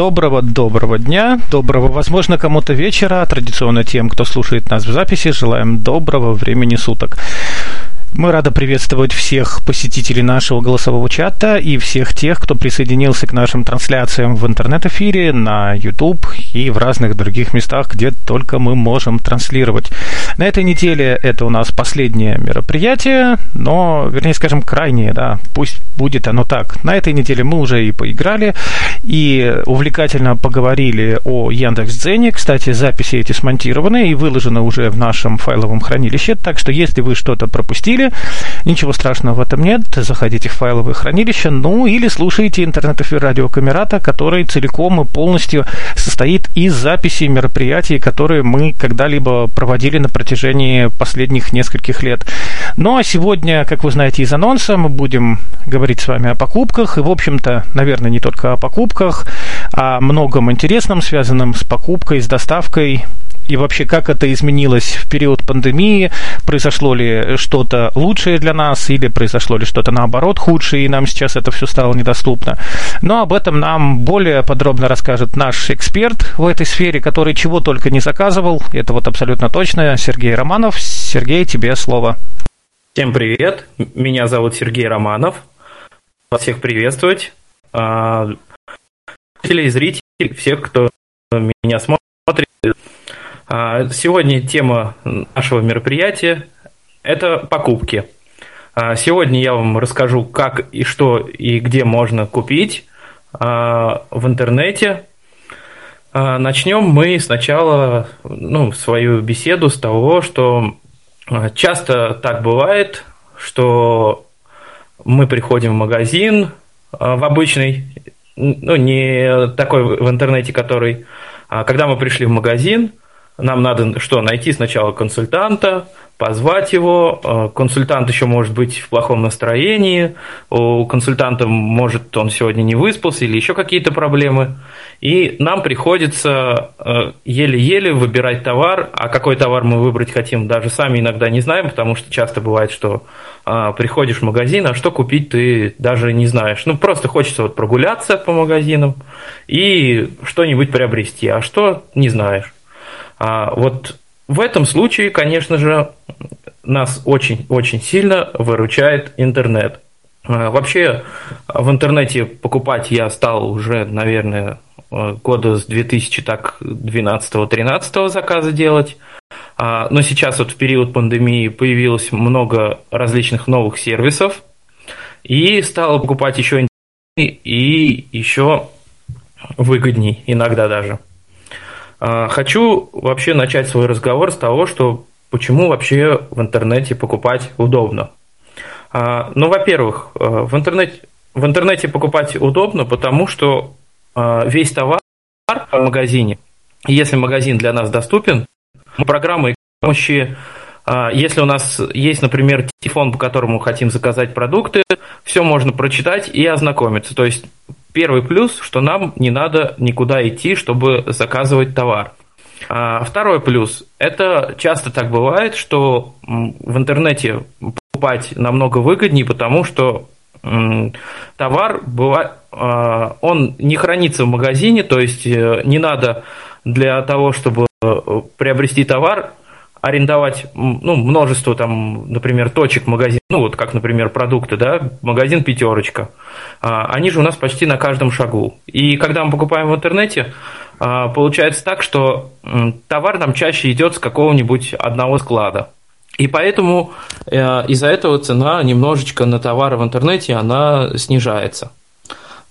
Доброго-доброго дня, доброго, возможно, кому-то вечера, традиционно тем, кто слушает нас в записи, желаем доброго времени суток. Мы рады приветствовать всех посетителей нашего голосового чата и всех тех, кто присоединился к нашим трансляциям в интернет-эфире, на YouTube и в разных других местах, где только мы можем транслировать. На этой неделе это у нас последнее мероприятие, но, вернее, скажем, крайнее, да, пусть будет оно так. На этой неделе мы уже и поиграли, и увлекательно поговорили о Яндекс.Дзене. Кстати, записи эти смонтированы и выложены уже в нашем файловом хранилище, так что если вы что-то пропустили, пропустили. Ничего страшного в этом нет. Заходите в файловое хранилище, ну или слушайте интернет-эфир радио Камерата, который целиком и полностью состоит из записей мероприятий, которые мы когда-либо проводили на протяжении последних нескольких лет. Ну а сегодня, как вы знаете из анонса, мы будем говорить с вами о покупках. И, в общем-то, наверное, не только о покупках, а о многом интересном, связанном с покупкой, с доставкой и вообще как это изменилось в период пандемии, произошло ли что-то лучшее для нас или произошло ли что-то наоборот худшее, и нам сейчас это все стало недоступно. Но об этом нам более подробно расскажет наш эксперт в этой сфере, который чего только не заказывал, это вот абсолютно точно, Сергей Романов. Сергей, тебе слово. Всем привет, меня зовут Сергей Романов. Вас всех приветствовать. А, зрителей, всех, кто меня смотрит. А, сегодня тема нашего мероприятия – это покупки. А, сегодня я вам расскажу, как и что и где можно купить а, в интернете. Начнем мы сначала ну, свою беседу с того, что часто так бывает, что мы приходим в магазин в обычный, ну не такой в интернете, который, когда мы пришли в магазин, нам надо что, найти сначала консультанта, позвать его. Э, консультант еще может быть в плохом настроении, у консультанта может он сегодня не выспался или еще какие-то проблемы. И нам приходится э, еле-еле выбирать товар, а какой товар мы выбрать хотим, даже сами иногда не знаем, потому что часто бывает, что э, приходишь в магазин, а что купить ты даже не знаешь. Ну, просто хочется вот прогуляться по магазинам и что-нибудь приобрести, а что не знаешь. А вот в этом случае, конечно же, нас очень-очень сильно выручает интернет. А, вообще в интернете покупать я стал уже, наверное, года с 2012-13 заказа делать. А, но сейчас вот в период пандемии появилось много различных новых сервисов. И стало покупать еще и еще выгодней иногда даже. А, хочу вообще начать свой разговор с того, что почему вообще в интернете покупать удобно. А, ну, во-первых, э, в интернете, в интернете покупать удобно, потому что а, весь товар в магазине, если магазин для нас доступен, программы помощи если у нас есть, например, телефон, по которому хотим заказать продукты, все можно прочитать и ознакомиться. То есть Первый плюс, что нам не надо никуда идти, чтобы заказывать товар. А второй плюс, это часто так бывает, что в интернете покупать намного выгоднее, потому что товар бывает, а, он не хранится в магазине, то есть э, не надо для того, чтобы э, приобрести товар, арендовать ну, множество, там, например, точек магазин, ну, вот как, например, продукты, да, магазин «Пятерочка», а, они же у нас почти на каждом шагу. И когда мы покупаем в интернете, а, получается так, что товар нам чаще идет с какого-нибудь одного склада. И поэтому э, из-за этого цена немножечко на товары в интернете, она снижается.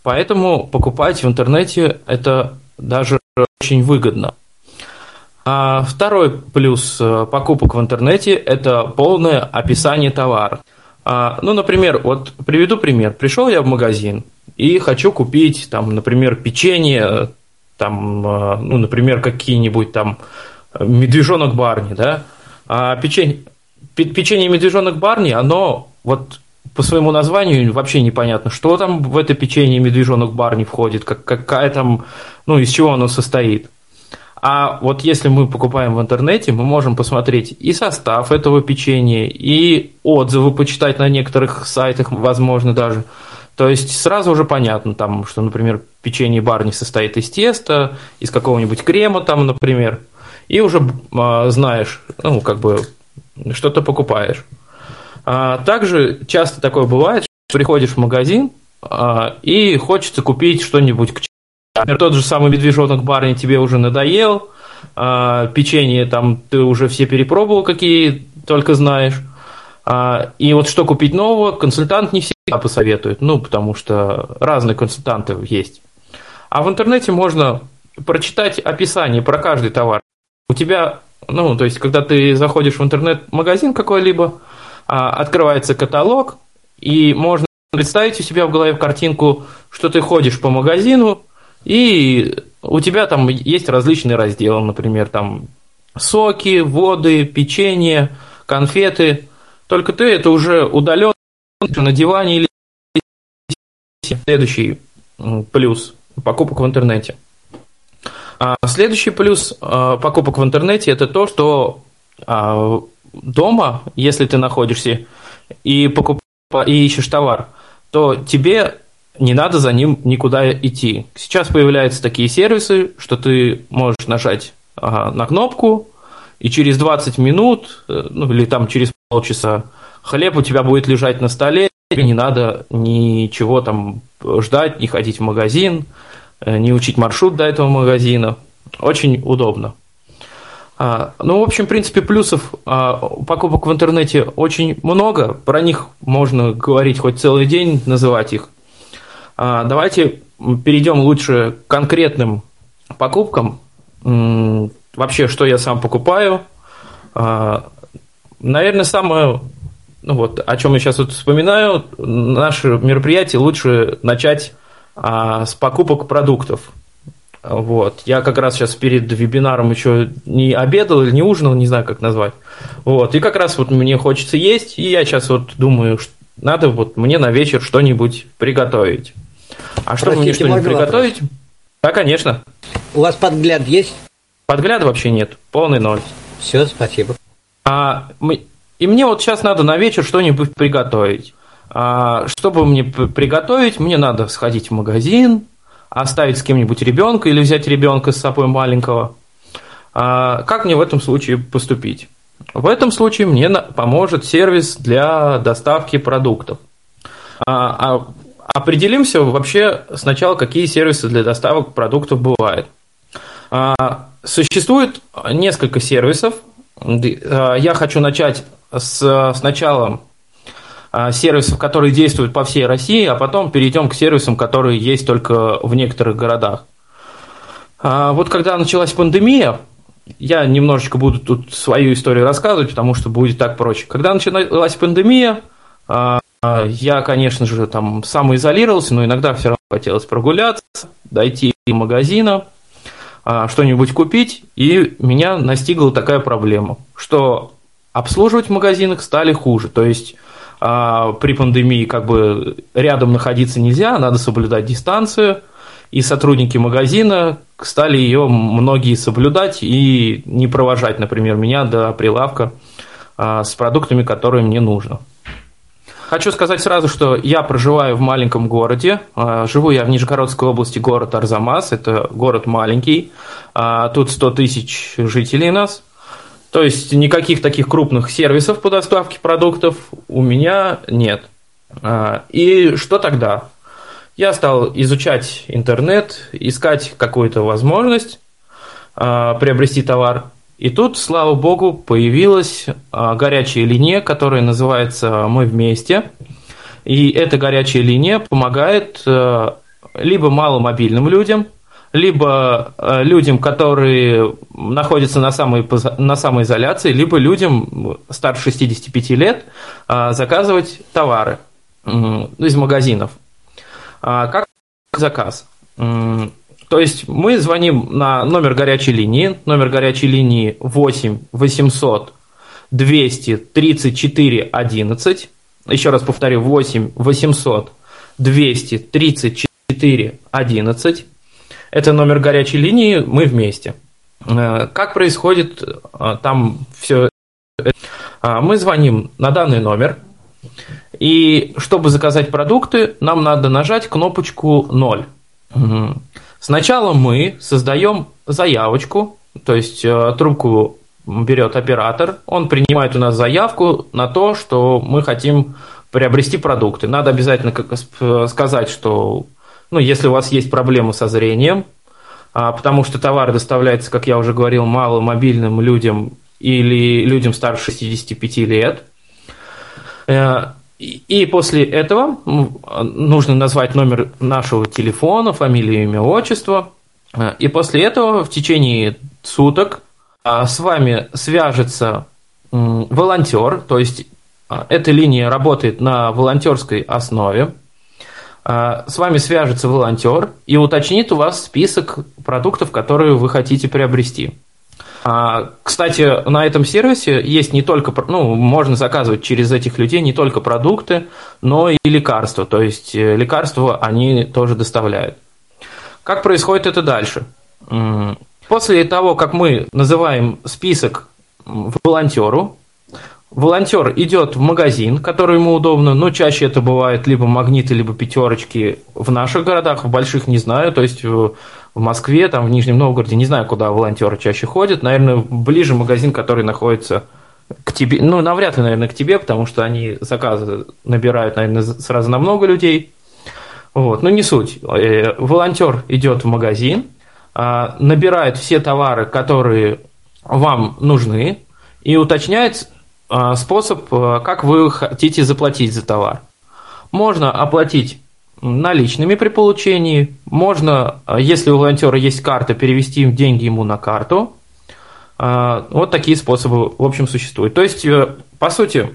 Поэтому покупать в интернете это даже очень выгодно. А второй плюс э, покупок в интернете – это полное описание товара. А, ну, например, вот приведу пример. Пришел я в магазин и хочу купить, там, например, печенье, там, э, ну, например, какие-нибудь там медвежонок Барни, да. А печенье, печенье медвежонок Барни, оно вот по своему названию вообще непонятно, что там в это печенье медвежонок Барни входит, как, какая там, ну, из чего оно состоит. А вот если мы покупаем в интернете, мы можем посмотреть и состав этого печенья, и отзывы почитать на некоторых сайтах, возможно, даже. То есть сразу уже понятно, там, что, например, печенье барни состоит из теста, из какого-нибудь крема, там, например, и уже а, знаешь, ну, как бы, что ты покупаешь. А, также часто такое бывает, что приходишь в магазин а, и хочется купить что-нибудь к Например, тот же самый медвежонок Барни тебе уже надоел, а, печенье там ты уже все перепробовал, какие только знаешь. А, и вот что купить нового, консультант не всегда посоветует, ну, потому что разные консультанты есть. А в интернете можно прочитать описание про каждый товар. У тебя, ну, то есть, когда ты заходишь в интернет-магазин какой-либо, а, открывается каталог, и можно представить у себя в голове картинку, что ты ходишь по магазину, и у тебя там есть различные разделы, например, там соки, воды, печенье, конфеты. Только ты это уже удаленно на диване или следующий плюс покупок в интернете. А следующий плюс а, покупок в интернете это то, что а, дома, если ты находишься и покупаешь и ищешь товар, то тебе не надо за ним никуда идти. Сейчас появляются такие сервисы, что ты можешь нажать ага, на кнопку, и через 20 минут, э, ну или там через полчаса, хлеб у тебя будет лежать на столе, и не надо ничего там ждать, не ходить в магазин, э, не учить маршрут до этого магазина. Очень удобно. А, ну, в общем, в принципе, плюсов а, покупок в интернете очень много. Про них можно говорить хоть целый день, называть их. А, давайте перейдем лучше к конкретным покупкам. Вообще, что я сам покупаю. А, наверное, самое, ну вот, о чем я сейчас вот вспоминаю, наше мероприятие лучше начать а, с покупок продуктов. Вот. Я как раз сейчас перед вебинаром еще не обедал или не ужинал, не знаю, как назвать. Вот. И как раз вот мне хочется есть, и я сейчас вот думаю, что надо вот мне на вечер что-нибудь приготовить. А что мне что-нибудь приготовить? Вопрос? Да, конечно. У вас подгляд есть? Подгляда вообще нет, полный ноль. Все, спасибо. А, мы, и мне вот сейчас надо на вечер что-нибудь приготовить. А, чтобы мне приготовить, мне надо сходить в магазин, оставить с кем-нибудь ребенка или взять ребенка с собой маленького. А, как мне в этом случае поступить? В этом случае мне поможет сервис для доставки продуктов. А, а Определимся вообще сначала, какие сервисы для доставок продуктов бывают. А, существует несколько сервисов. А, я хочу начать с, сначала а, сервисов, которые действуют по всей России, а потом перейдем к сервисам, которые есть только в некоторых городах. Вот когда началась пандемия, я немножечко буду тут свою историю рассказывать, потому что будет так проще. Когда началась пандемия, а, я, конечно же, там самоизолировался, но иногда все равно хотелось прогуляться, дойти до магазина, а, что-нибудь купить, и меня настигла такая проблема, что обслуживать в магазинах стали хуже. То есть а, при пандемии как бы рядом находиться нельзя, надо соблюдать дистанцию, и сотрудники магазина стали ее многие соблюдать и не провожать, например, меня до прилавка с продуктами, которые мне нужно. Хочу сказать сразу, что я проживаю в маленьком городе. А, живу я в Нижегородской области, город Арзамас. Это город маленький. А, тут 100 тысяч жителей нас. То есть никаких таких крупных сервисов по доставке продуктов у меня нет. А, и что тогда? Я стал изучать интернет, искать какую-то возможность приобрести товар. И тут, слава богу, появилась а, горячая линия, которая называется «Мы вместе». И эта горячая линия помогает э, либо маломобильным людям, либо э, людям, которые находятся на, самой, на самоизоляции, либо людям старше 65 лет а, заказывать товары из магазинов. А, как заказ? То есть мы звоним на номер горячей линии, номер горячей линии 8 800 200 34 11. Еще раз повторю, 8 800 200 34 11. Это номер горячей линии, мы вместе. Как происходит там все? Мы звоним на данный номер, и чтобы заказать продукты, нам надо нажать кнопочку 0. Сначала мы создаем заявочку, то есть трубку берет оператор, он принимает у нас заявку на то, что мы хотим приобрести продукты. Надо обязательно сказать, что ну, если у вас есть проблемы со зрением, а, потому что товар доставляется, как я уже говорил, маломобильным людям или людям старше 65 лет. И после этого нужно назвать номер нашего телефона, фамилию, имя, отчество. Э, и после этого в течение суток а, с вами свяжется волонтер, то есть а, эта линия работает на волонтерской основе. А, с вами свяжется волонтер и уточнит у вас список продуктов, которые вы хотите приобрести. Кстати, на этом сервисе есть не только, ну, можно заказывать через этих людей не только продукты, но и лекарства. То есть э, лекарства они тоже доставляют. Как происходит это дальше? После того, как мы называем список волонтеру, волонтер идет в магазин, который ему удобно, но чаще это бывает либо магниты, либо пятерочки в наших городах, в больших не знаю, то есть в Москве, там в Нижнем Новгороде, не знаю, куда волонтеры чаще ходят, наверное, ближе магазин, который находится к тебе, ну, навряд ли, наверное, к тебе, потому что они заказы набирают, наверное, сразу на много людей. Вот, но не суть. Э, волонтер идет в магазин, а, набирает все товары, которые вам нужны, и уточняет а, способ, а, как вы хотите заплатить за товар. Можно оплатить наличными при получении, можно, если у волонтера есть карта, перевести деньги ему на карту. Вот такие способы, в общем, существуют. То есть, э, по сути,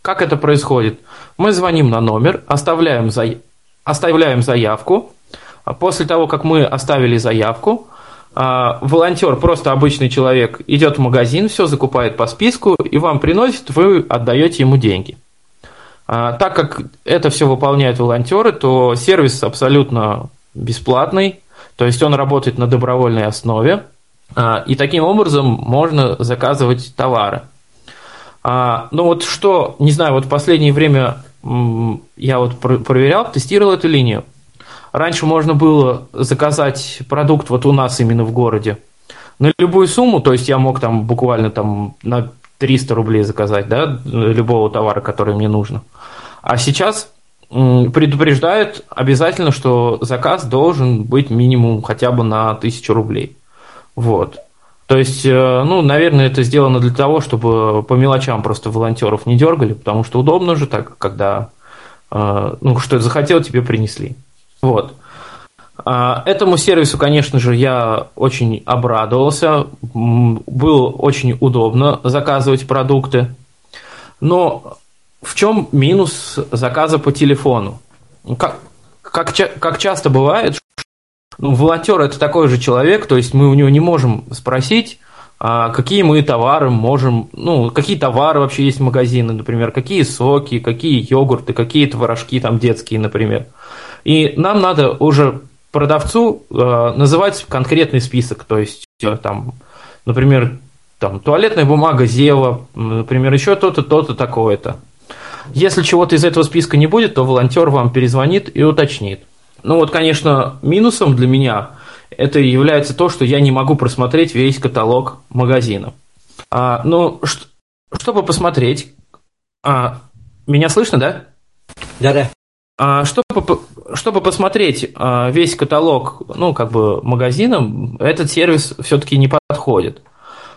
как это происходит? Мы звоним на номер, оставляем, за... оставляем заявку, после того, как мы оставили заявку, волонтер, просто обычный человек, идет в магазин, все закупает по списку и вам приносит, вы отдаете ему деньги. А, так как это все выполняют волонтеры, то сервис абсолютно бесплатный, то есть он работает на добровольной основе, и таким образом можно заказывать товары. Ну вот что, не знаю, вот в последнее время я вот проверял, тестировал эту линию. Раньше можно было заказать продукт вот у нас именно в городе на любую сумму, то есть я мог там буквально там на 300 рублей заказать, да, любого товара, который мне нужно. А сейчас предупреждают обязательно, что заказ должен быть минимум хотя бы на 1000 рублей. Вот. То есть, э, ну, наверное, это сделано для того, чтобы по мелочам просто волонтеров не дергали, потому что удобно же так, когда, э, ну, что захотел, тебе принесли. Вот. А, этому сервису, конечно же, я очень обрадовался. Было очень удобно заказывать продукты. Но в чем минус заказа по телефону? Как, как, как часто бывает, ну, волонтер это такой же человек, то есть мы у него не можем спросить, а какие мы товары можем, ну, какие товары вообще есть в магазине, например, какие соки, какие йогурты, какие творожки там детские, например. И нам надо уже продавцу э, называть конкретный список, то есть э, там, например, там туалетная бумага Зева, например, еще то-то, то-то, такое-то. Если чего-то из этого списка не будет, то волонтер вам перезвонит и уточнит. Ну вот, конечно, минусом для меня это является то, что я не могу просмотреть весь каталог магазина. А, ну, чтобы посмотреть, а, меня слышно, да? Да-да. А, чтобы, чтобы посмотреть а, весь каталог, ну, как бы магазинам, этот сервис все-таки не подходит.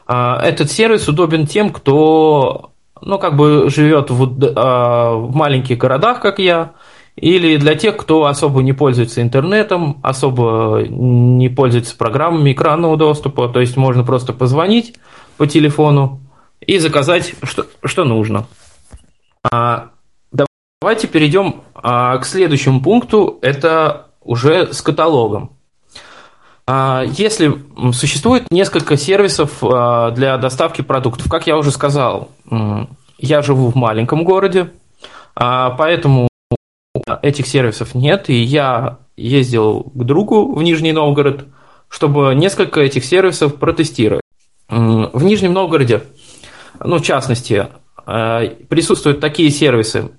А, этот сервис удобен тем, кто, ну, как бы живет в, в маленьких городах, как я, или для тех, кто особо не пользуется интернетом, особо не пользуется программами экранного доступа, то есть можно просто позвонить по телефону и заказать, что, что нужно. Давайте перейдем а, к следующему пункту, это уже с каталогом. А, если существует несколько сервисов а, для доставки продуктов, как я уже сказал, я живу в маленьком городе, а, поэтому этих сервисов нет, и я ездил к другу в Нижний Новгород, чтобы несколько этих сервисов протестировать. В Нижнем Новгороде, ну, в частности, присутствуют такие сервисы,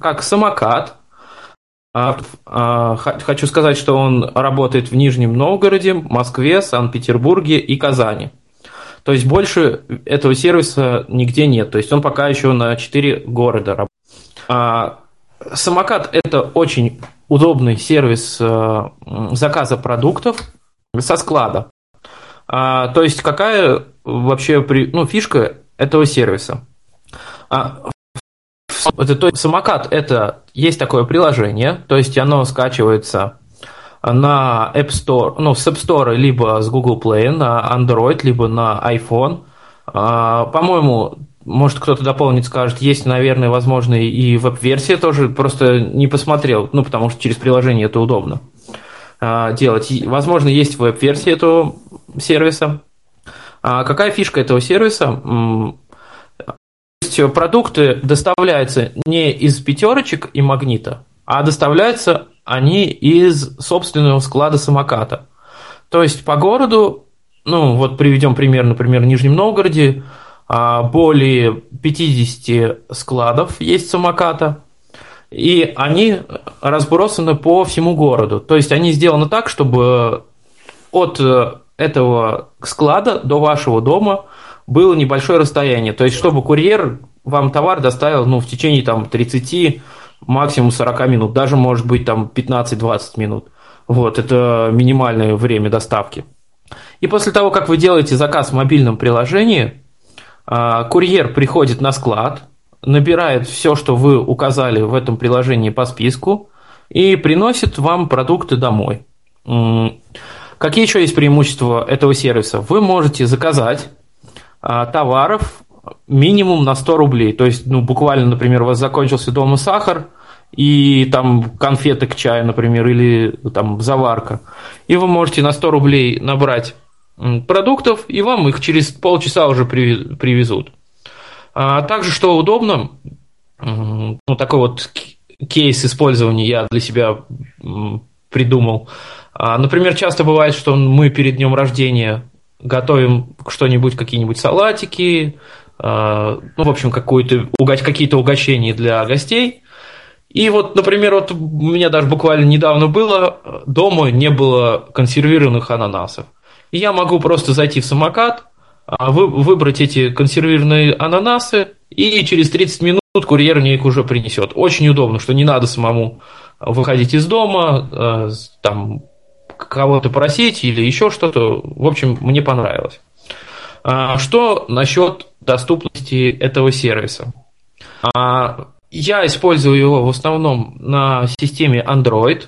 как самокат. А, а, хочу сказать, что он работает в Нижнем Новгороде, Москве, Санкт-Петербурге и Казани. То есть больше этого сервиса нигде нет. То есть он пока еще на 4 города работает. А, самокат – это очень удобный сервис э, заказа продуктов со склада. То есть какая вообще ну, фишка этого сервиса? Это, то есть самокат это есть такое приложение, то есть оно скачивается на App Store, ну, с App Store, либо с Google Play, на Android, либо на iPhone. А, по-моему, может кто-то дополнит, скажет, есть, наверное, возможно, и веб-версия тоже, просто не посмотрел, ну, потому что через приложение это удобно а, делать. возможно, есть веб-версия этого сервиса. А какая фишка этого сервиса? Есть продукты доставляются не из пятерочек и магнита, а доставляются они из собственного склада самоката. То есть по городу, ну вот приведем пример, например, в Нижнем Новгороде, а, более 50 складов есть самоката, и они разбросаны по всему городу. То есть они сделаны так, чтобы от этого склада до вашего дома было небольшое расстояние. То есть, чтобы курьер вам товар доставил ну, в течение там, 30, максимум 40 минут, даже может быть там 15-20 минут. Вот, это минимальное время доставки. И после того, как вы делаете заказ в мобильном приложении, а, курьер приходит на склад, набирает все, что вы указали в этом приложении по списку, и приносит вам продукты домой. Какие еще есть преимущества этого сервиса? Вы можете заказать товаров минимум на 100 рублей. То есть, ну, буквально, например, у вас закончился дома сахар, и там конфеты к чаю, например, или там заварка. И вы можете на 100 рублей набрать продуктов, и вам их через полчаса уже привезут. А также, что удобно, ну, такой вот кейс использования я для себя придумал. А, например, часто бывает, что мы перед днем рождения готовим что-нибудь, какие-нибудь салатики, а, ну, в общем, какие-то угощения для гостей. И вот, например, вот у меня даже буквально недавно было, дома не было консервированных ананасов. И я могу просто зайти в самокат, а, выбрать эти консервированные ананасы, и через 30 минут курьер мне их уже принесет. Очень удобно, что не надо самому выходить из дома, там, кого-то просить или еще что-то. В общем, мне понравилось. А, что насчет доступности этого сервиса? А, я использую его в основном на системе Android.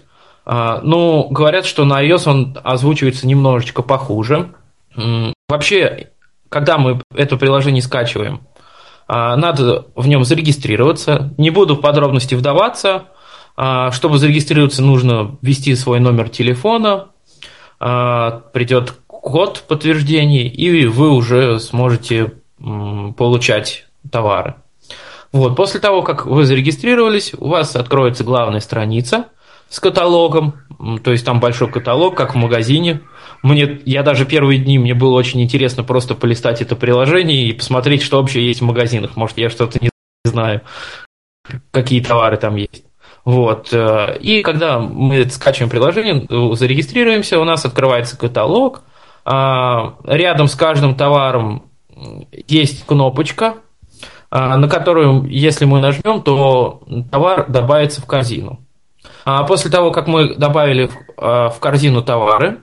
А, но говорят, что на iOS он озвучивается немножечко похуже. Вообще, когда мы это приложение скачиваем, надо в нем зарегистрироваться. Не буду в подробности вдаваться. А, чтобы зарегистрироваться, нужно ввести свой номер телефона, а, придет код подтверждения, и вы уже сможете получать товары. Вот. После того, как вы зарегистрировались, у вас откроется главная страница с каталогом, то есть там большой каталог, как в магазине. Мне, я даже первые дни, мне было очень интересно просто полистать это приложение и посмотреть, что вообще есть в магазинах. Может, я что-то не знаю, какие товары там есть. Вот. Э, и когда мы скачиваем приложение, э, зарегистрируемся, у нас открывается каталог. А, рядом с каждым товаром есть кнопочка, а, на которую, если мы нажмем, то товар добавится в корзину. А после того, как мы добавили в корзину товары,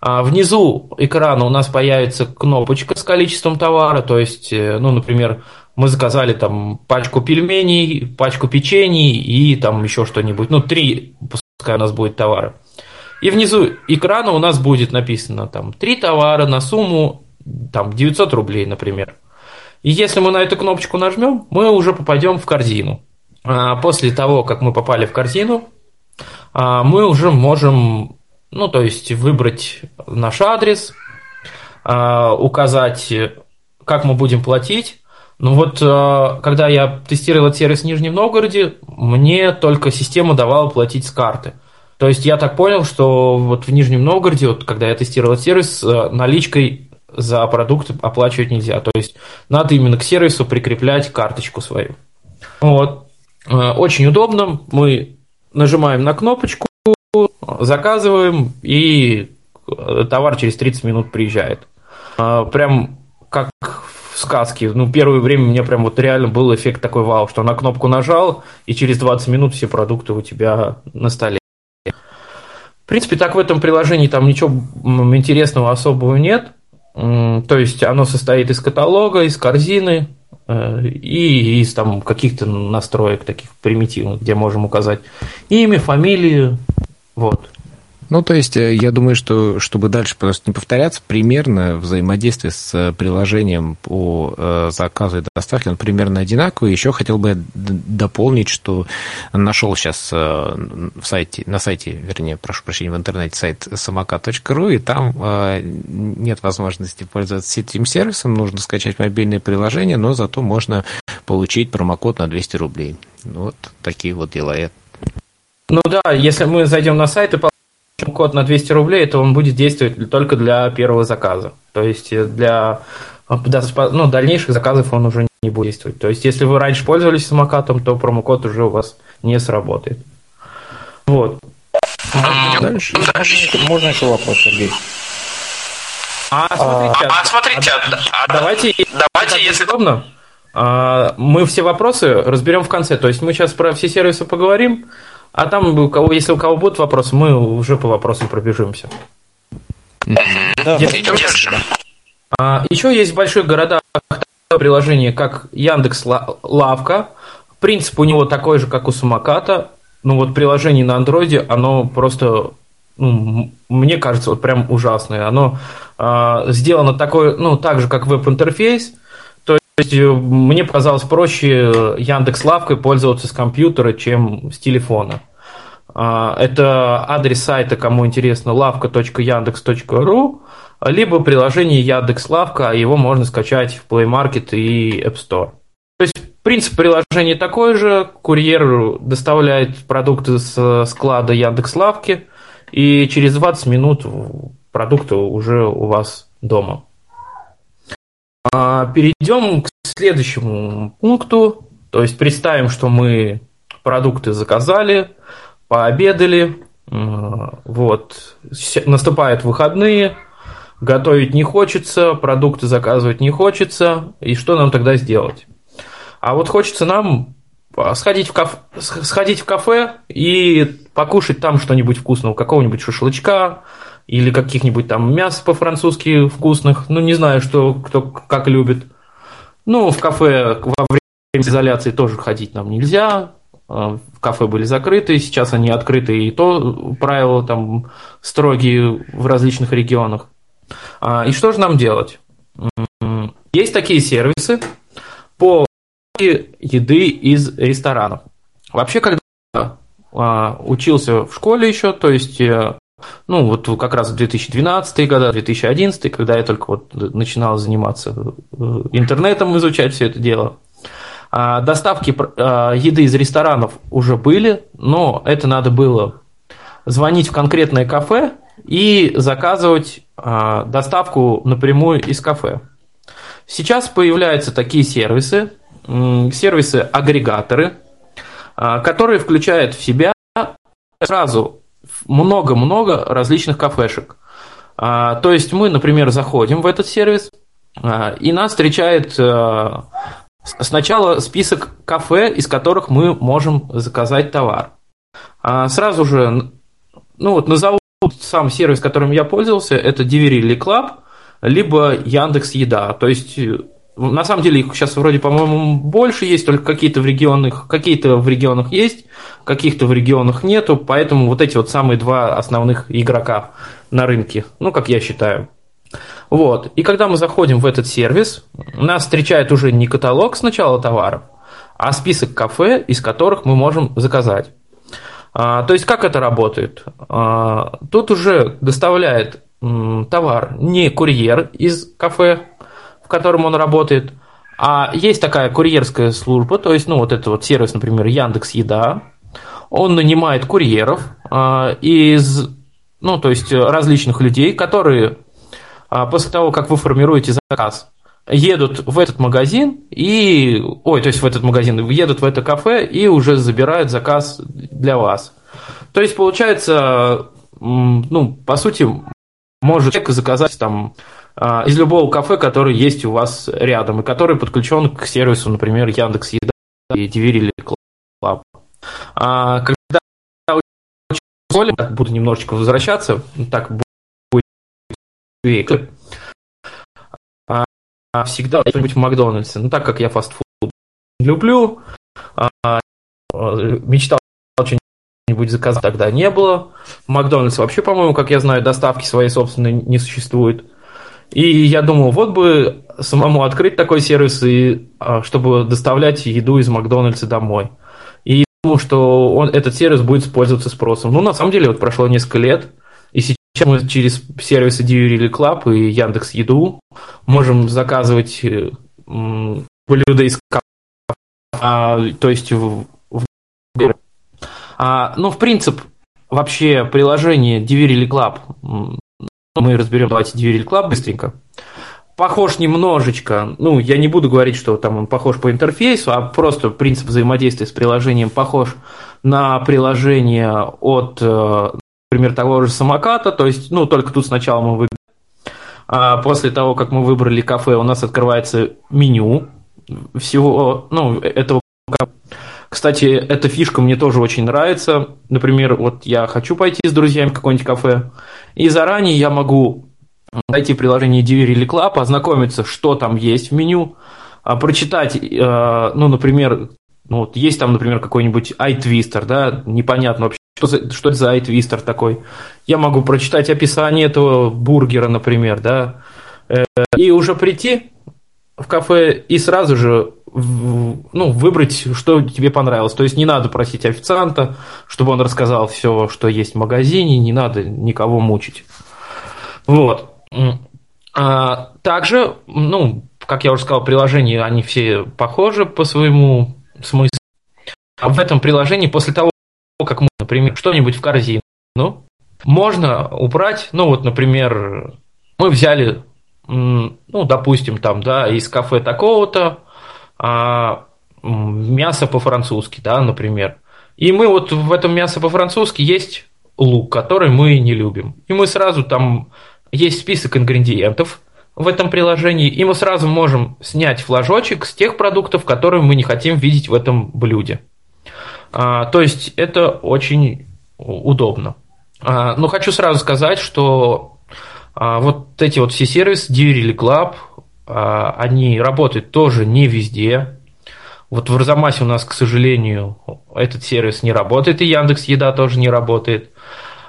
внизу экрана у нас появится кнопочка с количеством товара, то есть, э, ну, например, мы заказали там пачку пельменей, пачку печений и там еще что-нибудь. Ну, три, пускай у нас будет товара. И внизу экрана у нас будет написано там три товара на сумму там 900 рублей, например. И если мы на эту кнопочку нажмем, мы уже попадем в корзину. А после того, как мы попали в корзину, а, мы уже можем, ну, то есть выбрать наш адрес, а, указать, как мы будем платить, ну вот, э, когда я тестировал этот сервис в Нижнем Новгороде, мне только система давала платить с карты. То есть я так понял, что вот в Нижнем Новгороде, вот, когда я тестировал сервис, э, наличкой за продукты оплачивать нельзя. То есть надо именно к сервису прикреплять карточку свою. Вот. Э, очень удобно. Мы нажимаем на кнопочку, заказываем, и товар через 30 минут приезжает. Прям как в сказке. Ну, первое время мне прям вот реально был эффект такой вау, что на кнопку нажал, и через 20 минут все продукты у тебя на столе. В принципе, так в этом приложении там ничего интересного особого нет. То есть оно состоит из каталога, из корзины э, и из там каких-то настроек таких примитивных, где можем указать имя, фамилию, вот. Ну, то есть, э, я думаю, что, чтобы дальше просто не повторяться, примерно взаимодействие с э, приложением по э, заказу и доставке, он примерно одинаковый. Еще хотел бы дополнить, что нашел сейчас в сайте, на сайте, вернее, прошу прощения, в интернете сайт самокат.ру, и там нет возможности пользоваться этим сервисом, нужно скачать мобильное приложение, но зато можно получить промокод на 200 рублей. Вот такие вот дела. Ну да, если мы зайдем на сайт и код на 200 рублей, то он будет действовать только для первого заказа. То есть э, для ну, дальнейших заказов он уже не будет действовать. То есть если вы раньше пользовались самокатом, то промокод уже у вас не сработает. Вот. Дальше. Дальше. Можно еще вопрос, Сергей? А, смотрите, а, а, смотрите, а, а, давайте, давайте, если удобно, а, мы все вопросы разберем в конце. То есть мы сейчас про все сервисы поговорим, а там, у кого, если у кого будут вопросы, мы уже по вопросам пробежимся. Да, идем дальше. А, еще есть в больших городах приложение, как Яндекс Лавка. Принцип у него такой же, как у самоката. Ну вот приложение на андроиде, оно просто, ну, мне кажется, вот прям ужасное. Оно а, сделано такое, ну, так же, как веб-интерфейс, то есть э, мне показалось проще э, Яндекс Лавкой пользоваться с компьютера, чем с телефона. А, это адрес сайта, кому интересно, lavka.yandex.ru, либо приложение Яндекс Лавка, а его можно скачать в Play Market и App Store. То есть принцип приложения такой же. Курьер доставляет продукты с склада Яндекс Лавки, и через 20 минут продукты уже у вас дома. А, перейдем к следующему пункту. То есть представим, что мы продукты заказали, пообедали, вот, наступают выходные, готовить не хочется, продукты заказывать не хочется, и что нам тогда сделать? А вот хочется нам сходить в кафе, сходить в кафе и покушать там что-нибудь вкусного, какого-нибудь шашлычка, или каких-нибудь там мяс по-французски вкусных, ну, не знаю, что кто как любит. Ну, в кафе во время изоляции тоже ходить нам нельзя, а, кафе были закрыты, сейчас они открыты, и то правила там строгие в различных регионах. А, и что же нам делать? Есть такие сервисы по еды из ресторанов. Вообще, когда а, учился в школе еще, то есть ну, вот как раз 2012 года, 2011, когда я только вот начинал заниматься э, интернетом, изучать все это дело. А доставки а, еды из ресторанов уже были, но это надо было звонить в конкретное кафе и заказывать а, доставку напрямую из кафе. Сейчас появляются такие сервисы, сервисы-агрегаторы, которые включают в себя сразу много-много различных кафешек. А, то есть мы, например, заходим в этот сервис, а, и нас встречает а, сначала список кафе, из которых мы можем заказать товар. Сразу же, ну вот назову сам сервис, которым я пользовался, это Delivery Club, либо Яндекс Еда. То есть на самом деле их сейчас вроде, по-моему, больше есть, только какие-то в регионах, какие-то в регионах есть, каких-то в регионах нету, поэтому вот эти вот самые два основных игрока на рынке, ну, как я считаю. Вот. И когда мы заходим в этот сервис, нас встречает уже не каталог сначала товаров, а список кафе, из которых мы можем заказать. А, то есть как это работает? А, тут уже доставляет м, товар не курьер из кафе, котором он работает. А есть такая курьерская служба, то есть, ну, вот это вот сервис, например, Яндекс Еда. он нанимает курьеров а, из, ну, то есть различных людей, которые а, после того, как вы формируете заказ, едут в этот магазин и, ой, то есть в этот магазин, едут в это кафе и уже забирают заказ для вас. То есть получается, ну, по сути, может человек заказать там из любого кафе, который есть у вас рядом и который подключен к сервису, например, Яндекс Еда и Delivery или Club. А когда буду немножечко возвращаться, так будет а всегда что-нибудь в Макдональдсе. Ну, так как я фастфуд люблю, а, мечтал что-нибудь заказать, тогда не было. В Макдональдсе вообще, по-моему, как я знаю, доставки своей собственной не существует. И я думал, вот бы самому открыть такой сервис, и, а, чтобы доставлять еду из Макдональдса домой. И думал, что он, этот сервис будет использоваться спросом. Ну, на самом деле, вот прошло несколько лет, и сейчас мы через сервисы Delivery Club и Яндекс Еду можем заказывать э, блюда из а, то есть в, в а, ну, в принцип, вообще приложение Delivery Club, мы разберем, давайте Delivery Club быстренько, похож немножечко, ну, я не буду говорить, что там он похож по интерфейсу, а просто принцип взаимодействия с приложением похож на приложение от э, например, того же самоката, то есть, ну, только тут сначала мы выбираем, а после того, как мы выбрали кафе, у нас открывается меню всего, ну, этого кстати, эта фишка мне тоже очень нравится. Например, вот я хочу пойти с друзьями в какое-нибудь кафе, и заранее я могу найти приложение Delivery или Club, ознакомиться, что там есть в меню, а, прочитать, э, ну, например, ну, вот есть там, например, какой-нибудь iTwister, да, непонятно вообще, что, за, что это за iTwister такой. Я могу прочитать описание этого бургера, например, да, э, и уже прийти в кафе и сразу же ну, выбрать, что тебе понравилось. То есть не надо просить официанта, чтобы он рассказал все, что есть в магазине, не надо никого мучить. Вот. А, также, ну, как я уже сказал, приложения, они все похожи по своему смыслу. А в этом приложении после того, как мы, например, что-нибудь в корзину, можно убрать, ну вот, например, мы взяли, ну, допустим, там, да, из кафе такого-то, а, мясо по-французски, да, например. И мы вот в этом мясо по-французски есть лук, который мы не любим. И мы сразу там есть список ингредиентов в этом приложении, и мы сразу можем снять флажочек с тех продуктов, которые мы не хотим видеть в этом блюде. А, то есть это очень удобно. А, но хочу сразу сказать, что а, вот эти вот все сервисы, Delivery Club, они работают тоже не везде. Вот в Арзамасе у нас, к сожалению, этот сервис не работает, и Яндекс Еда тоже не работает.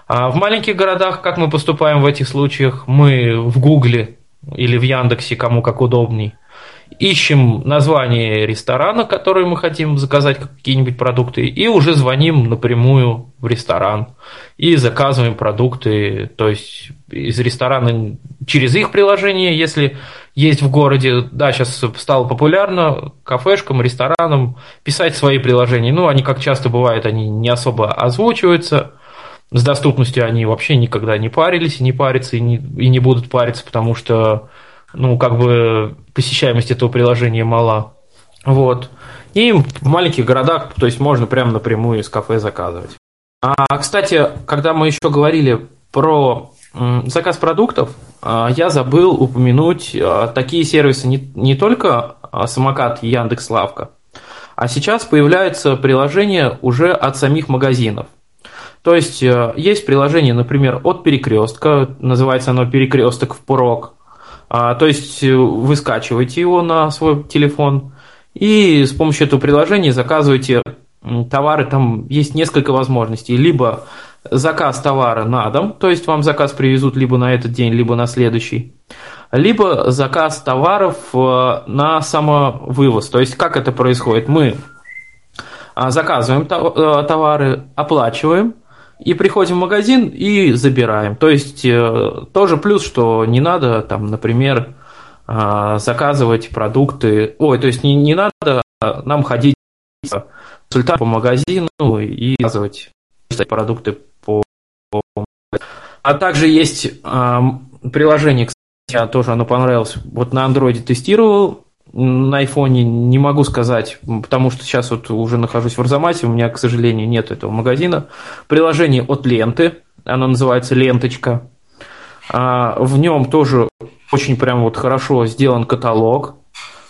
А в маленьких городах, как мы поступаем в этих случаях, мы в Гугле или в Яндексе, кому как удобней, ищем название ресторана, который мы хотим заказать какие-нибудь продукты, и уже звоним напрямую в ресторан и заказываем продукты, то есть из ресторана через их приложение, если есть в городе, да, сейчас стало популярно кафешкам, ресторанам писать свои приложения. Ну, они, как часто бывает, они не особо озвучиваются. С доступностью они вообще никогда не парились и не парятся, и не, и не будут париться, потому что ну, как бы посещаемость этого приложения мала. Вот. И в маленьких городах, то есть можно прямо напрямую из кафе заказывать. А, кстати, когда мы еще говорили про заказ продуктов, а, я забыл упомянуть а, такие сервисы не, не только а, самокат Яндекс Лавка, а сейчас появляются приложения уже от самих магазинов. То есть есть приложение, например, от перекрестка, называется оно перекресток в порог. То есть э, вы скачиваете его на свой телефон и с помощью этого приложения заказываете товары. Там есть несколько возможностей. Либо заказ товара на дом, то есть вам заказ привезут либо на этот день, либо на следующий. Либо заказ товаров э, на самовывоз. То есть как это происходит? Мы а, заказываем э, товары, оплачиваем, и приходим в магазин и забираем. То есть э, тоже плюс, что не надо там, например, заказывать продукты. Ой, то есть не, не надо нам ходить консультант по магазину и заказывать продукты. А также есть э, приложение, кстати, тоже оно понравилось. Вот на андроиде тестировал, на айфоне не могу сказать, потому что сейчас вот уже нахожусь в Арзамасе, у меня, к сожалению, нет этого магазина. Приложение от ленты, оно называется «Ленточка». А, в нем тоже очень прям вот хорошо сделан каталог,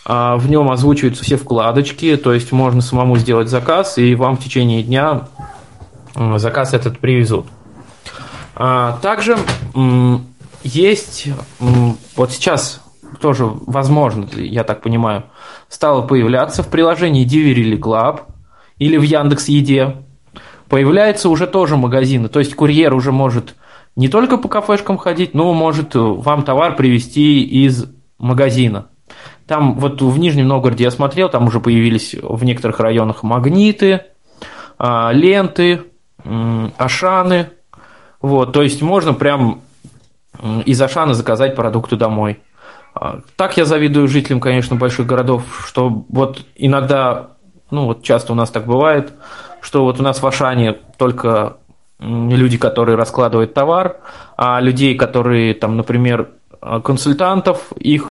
а, в нем озвучиваются все вкладочки, то есть можно самому сделать заказ, и вам в течение дня заказ этот привезут. А, также есть вот сейчас тоже возможно, я так понимаю, стало появляться в приложении Delivery Club или в Яндекс Еде. Появляются уже тоже магазины, то есть курьер уже может не только по кафешкам ходить, но может вам товар привезти из магазина. Там вот в Нижнем Новгороде я смотрел, там уже появились в некоторых районах магниты, а, ленты, ашаны. Вот, то есть можно прям из Ашана заказать продукты домой. А, так я завидую жителям, конечно, больших городов, что вот иногда, ну вот часто у нас так бывает, что вот у нас в Ашане только люди, которые раскладывают товар, а людей, которые там, например, консультантов, их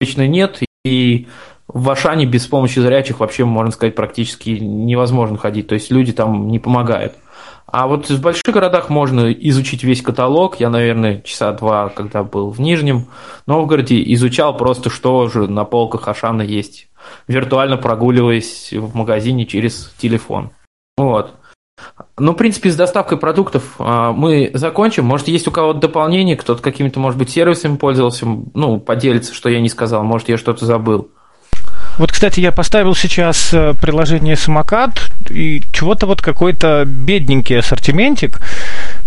лично нет, и в Ашане без помощи зрячих вообще, можно сказать, практически невозможно ходить, то есть люди там не помогают. А вот в больших городах можно изучить весь каталог. Я, наверное, часа два, когда был в Нижнем Новгороде, изучал просто, что же на полках Ашана есть, виртуально прогуливаясь в магазине через телефон. Вот. Ну, в принципе, с доставкой продуктов а, мы закончим. Может, есть у кого-то дополнение, кто-то какими-то, может быть, сервисами пользовался, ну, поделиться, что я не сказал, может, я что-то забыл. Вот, кстати, я поставил сейчас э, приложение «Самокат», и чего-то вот какой-то бедненький ассортиментик.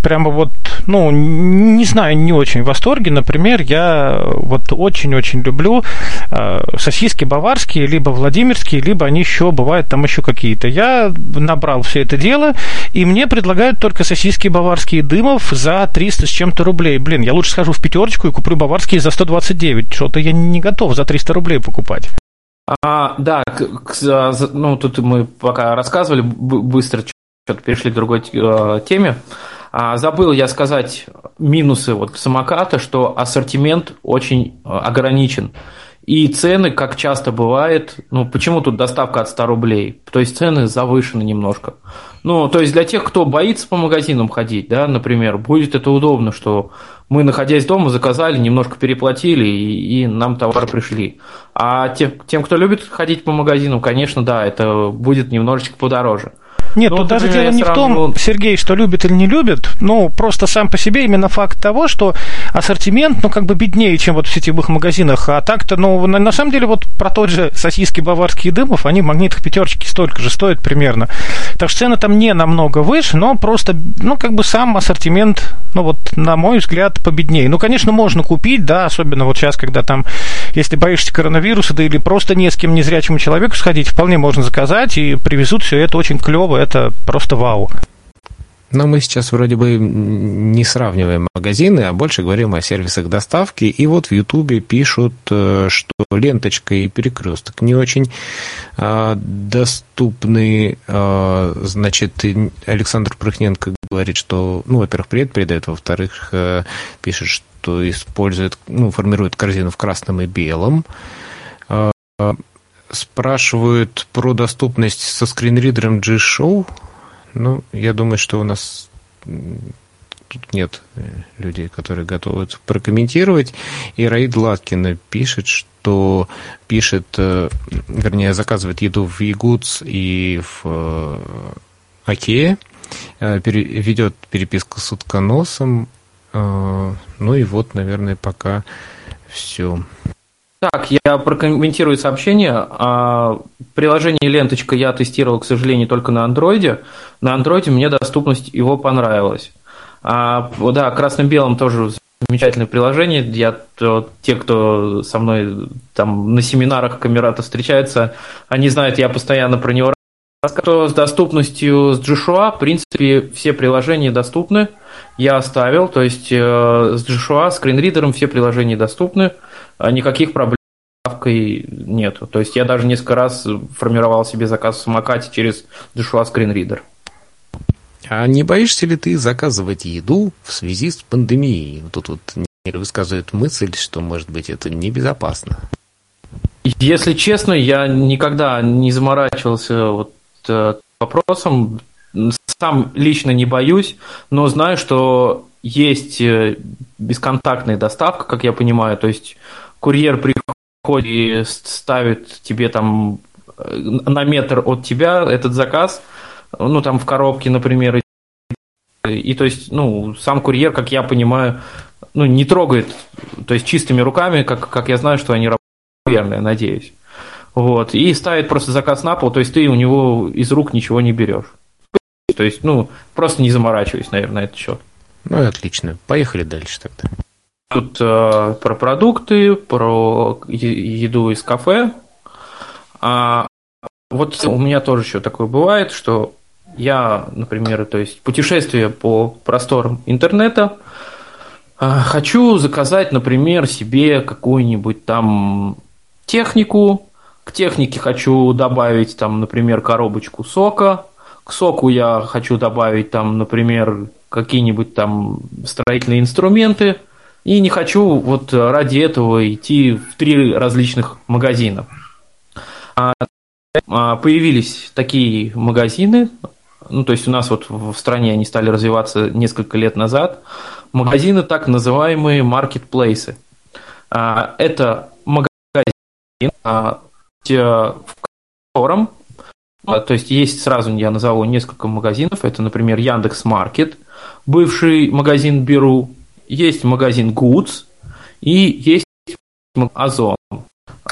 Прямо вот, ну, не знаю, не очень в восторге. Например, я вот очень-очень люблю э, сосиски баварские, либо владимирские, либо они еще бывают там еще какие-то. Я набрал все это дело, и мне предлагают только сосиски баварские дымов за 300 с чем-то рублей. Блин, я лучше схожу в пятерочку и куплю баварские за 129. Что-то я не готов за 300 рублей покупать. А, да, к, к, ну тут мы пока рассказывали, быстро что-то перешли к другой э, теме. А, забыл я сказать минусы вот самоката, что ассортимент очень э, ограничен. И цены, как часто бывает, ну почему тут доставка от 100 рублей? То есть цены завышены немножко. Ну, то есть для тех, кто боится по магазинам ходить, да, например, будет это удобно, что мы, находясь дома, заказали, немножко переплатили, и, и нам товар пришли. А тем, тем, кто любит ходить по магазинам, конечно, да, это будет немножечко подороже. Нет, ну, тут даже дело не в том, Сергей, что любит или не любит, ну, просто сам по себе именно факт того, что ассортимент, ну, как бы беднее, чем вот в сетевых магазинах, а так-то, ну, на, на самом деле, вот про тот же сосиски баварские дымов, они в магнитах пятерочки столько же стоят примерно. Так что цены там не намного выше, но просто, ну, как бы сам ассортимент, ну, вот, на мой взгляд, победнее. Ну, конечно, можно купить, да, особенно вот сейчас, когда там, если боишься коронавируса, да или просто не с кем незрячему человеку сходить, вполне можно заказать, и привезут все это очень клево, это просто вау. Но мы сейчас вроде бы не сравниваем магазины, а больше говорим о сервисах доставки. И вот в Ютубе пишут, э, что ленточка и перекресток не очень э, доступны. Э, значит, Александр Прыхненко говорит, что, ну, во-первых, привет передает, во-вторых, пишет, что использует, ну, формирует корзину в красном и белом спрашивают про доступность со скринридером G-Show. Ну, я думаю, что у нас тут нет э, людей, которые готовы прокомментировать. И Раид Латкина пишет, что пишет, э, вернее, заказывает еду в Ягудс и в э, Окее, ведет переписку с утконосом. Ну и вот, наверное, пока все. Так, я прокомментирую сообщение. А, приложение «Ленточка» я тестировал, к сожалению, только на андроиде. На андроиде мне доступность его понравилась. А, да, красным-белым тоже замечательное приложение. Я, те, кто со мной там на семинарах Камерата встречаются, они знают, я постоянно про него рассказываю. С доступностью с Joshua, в принципе, все приложения доступны. Я оставил, то есть э, с Joshua, скринридером все приложения доступны. Никаких проблем доставкой нету. То есть я даже несколько раз формировал себе заказ в самокате через Joshua Screen Reader. А не боишься ли ты заказывать еду в связи с пандемией? Тут вот высказывают мысль, что, может быть, это небезопасно. Если честно, я никогда не заморачивался вот э, вопросом. Сам лично не боюсь, но знаю, что есть э, бесконтактная доставка, как я понимаю. То есть курьер приходит и ставит тебе там э, на метр от тебя этот заказ, ну там в коробке, например, и то есть, ну, сам курьер, как я понимаю, ну, не трогает, то есть чистыми руками, как, как я знаю, что они работают, верно, я надеюсь. Вот, и ставит просто заказ на пол, то есть ты у него из рук ничего не берешь. То есть, ну, просто не заморачиваюсь, наверное, на этот счет. Ну и отлично. Поехали дальше тогда. Тут э, про продукты, про еду из кафе. А вот у меня тоже еще такое бывает, что я, например, то есть путешествие по просторам интернета, э, хочу заказать, например, себе какую-нибудь там технику. К технике хочу добавить там, например, коробочку сока. К соку я хочу добавить там, например, какие-нибудь там строительные инструменты. И не хочу вот ради этого идти в три различных магазина. А, а, появились такие магазины, ну то есть у нас вот в стране они стали развиваться несколько лет назад, магазины так называемые маркетплейсы. А, это магазин, в котором то есть есть сразу я назову несколько магазинов. Это, например, Яндекс Маркет, бывший магазин Беру, есть магазин Goods и есть Озон.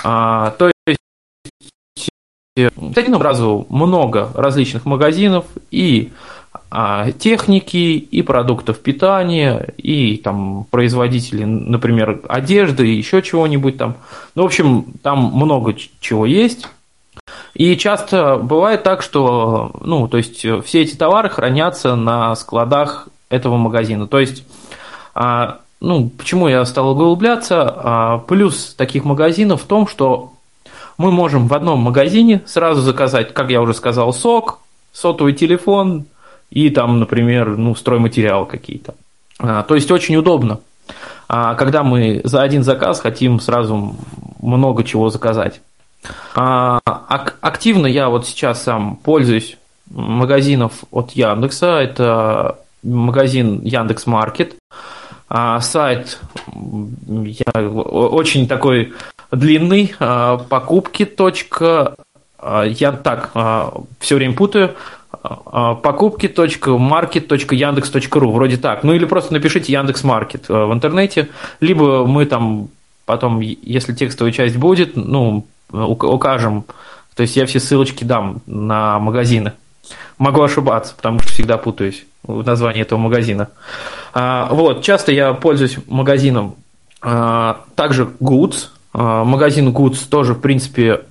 А, то есть таким сразу много различных магазинов и а, техники, и продуктов питания, и там производители, например, одежды, и еще чего-нибудь там. Ну, в общем, там много чего есть. И часто бывает так, что, ну, то есть все эти товары хранятся на складах этого магазина. То есть, а, ну, почему я стал углубляться? А, плюс таких магазинов в том, что мы можем в одном магазине сразу заказать, как я уже сказал, сок, сотовый телефон и там, например, ну, стройматериалы какие-то. А, то есть очень удобно, когда мы за один заказ хотим сразу много чего заказать. Активно я вот сейчас сам пользуюсь магазинов от Яндекса. Это магазин Яндекс Маркет. А, сайт я, очень такой длинный. А, покупки. Точка, а, я так все время путаю. покупки.market.yandex.ru Вроде так. Ну или просто напишите Яндекс Маркет в интернете. Либо мы там потом, если текстовая часть будет, ну, укажем. То есть я все ссылочки дам на магазины. Могу ошибаться, потому что всегда путаюсь в названии этого магазина. А, вот, часто я пользуюсь магазином а, также Goods. А, магазин Goods тоже, в принципе,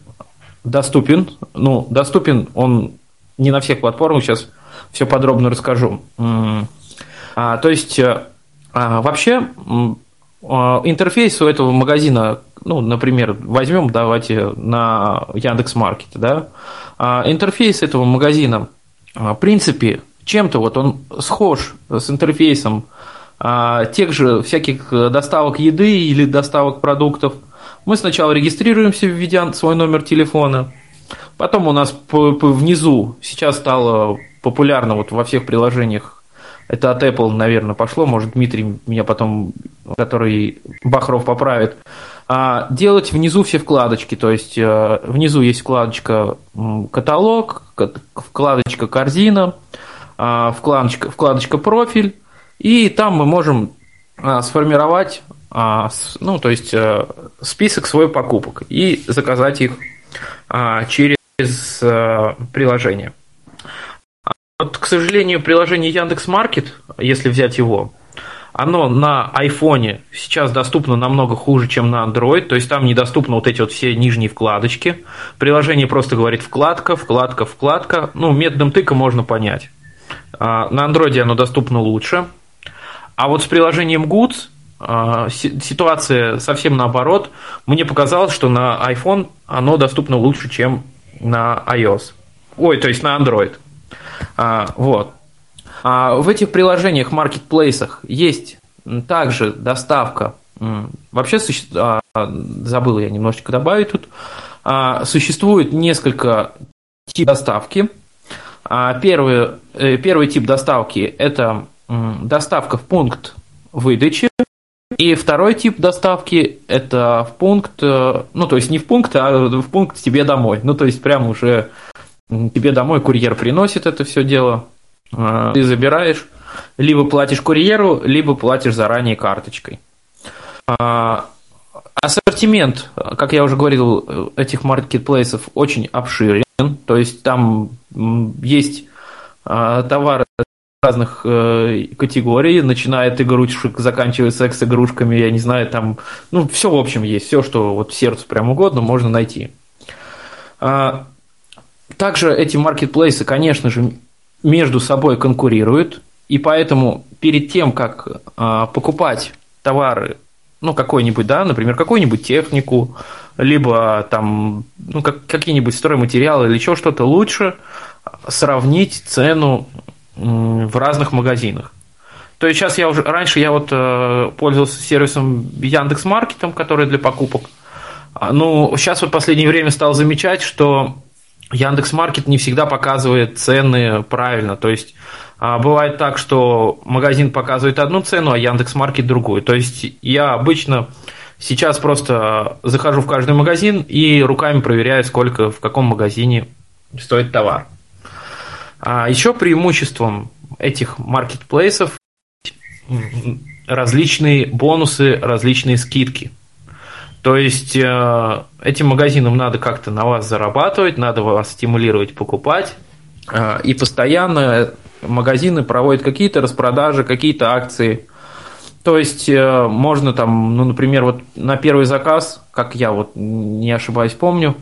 доступен. Ну, доступен он не на всех платформах, сейчас все подробно расскажу. То есть, вообще, интерфейс у этого магазина, ну, например, возьмем, давайте на Яндекс Маркет, да, интерфейс этого магазина – а, в принципе, чем-то вот он схож с интерфейсом а, тех же всяких э, доставок еды или доставок продуктов. Мы сначала регистрируемся, введя свой номер телефона, потом у нас внизу сейчас стало популярно вот во всех приложениях, это от Apple, наверное, пошло, может, Дмитрий меня потом, который Бахров поправит, а делать внизу все вкладочки. То есть э, внизу есть вкладочка каталог, вкладочка корзина, а, вкладочка, вкладочка профиль, и там мы можем а, сформировать ну, то есть э, список своих покупок и заказать их через э, приложение. Вот, к сожалению, приложение Яндекс Маркет, если взять его, оно на айфоне сейчас доступно намного хуже, чем на Android, то есть там недоступны вот эти вот все нижние вкладочки. Приложение просто говорит вкладка, вкладка, вкладка. Ну, методом тыка можно понять. А, на Android оно доступно лучше. А вот с приложением Goods а, ситуация совсем наоборот. Мне показалось, что на iPhone оно доступно лучше, чем на iOS. Ой, то есть на Android. А, вот. А в этих приложениях, маркетплейсах есть также доставка. Вообще, а, забыл я немножечко добавить тут. А, существует несколько типов доставки. Первый, э, первый тип доставки – это доставка в пункт выдачи. И второй тип доставки – это в пункт, э, ну, то есть не в пункт, а в пункт тебе домой. Ну, то есть прямо уже тебе домой курьер приносит это все дело, ты забираешь, либо платишь курьеру, либо платишь заранее карточкой. А, ассортимент, как я уже говорил, этих маркетплейсов очень обширен, то есть там есть а, товары разных э, категорий, начиная от игрушек, заканчивая секс-игрушками, я не знаю, там, ну, все в общем есть, все, что вот сердцу прям угодно, можно найти. Также эти маркетплейсы, конечно же, между собой конкурируют, и поэтому перед тем, как а, покупать товары, ну, какой-нибудь, да, например, какую-нибудь технику, либо там, ну, как, какие-нибудь стройматериалы или еще что-то, лучше сравнить цену в разных магазинах. То есть сейчас я уже, раньше я вот э, пользовался сервисом Яндекс Маркетом, который для покупок. А, ну, сейчас вот в последнее время стал замечать, что Яндекс Маркет не всегда показывает цены правильно. То есть а, бывает так, что магазин показывает одну цену, а Яндекс Маркет другую. То есть я обычно сейчас просто захожу в каждый магазин и руками проверяю, сколько в каком магазине стоит товар. А еще преимуществом этих маркетплейсов различные бонусы, различные скидки – то есть э, этим магазинам надо как-то на вас зарабатывать, надо вас стимулировать покупать. Э, и постоянно магазины проводят какие-то распродажи, какие-то акции. То есть э, можно там, ну, например, вот на первый заказ, как я вот не ошибаюсь, помню,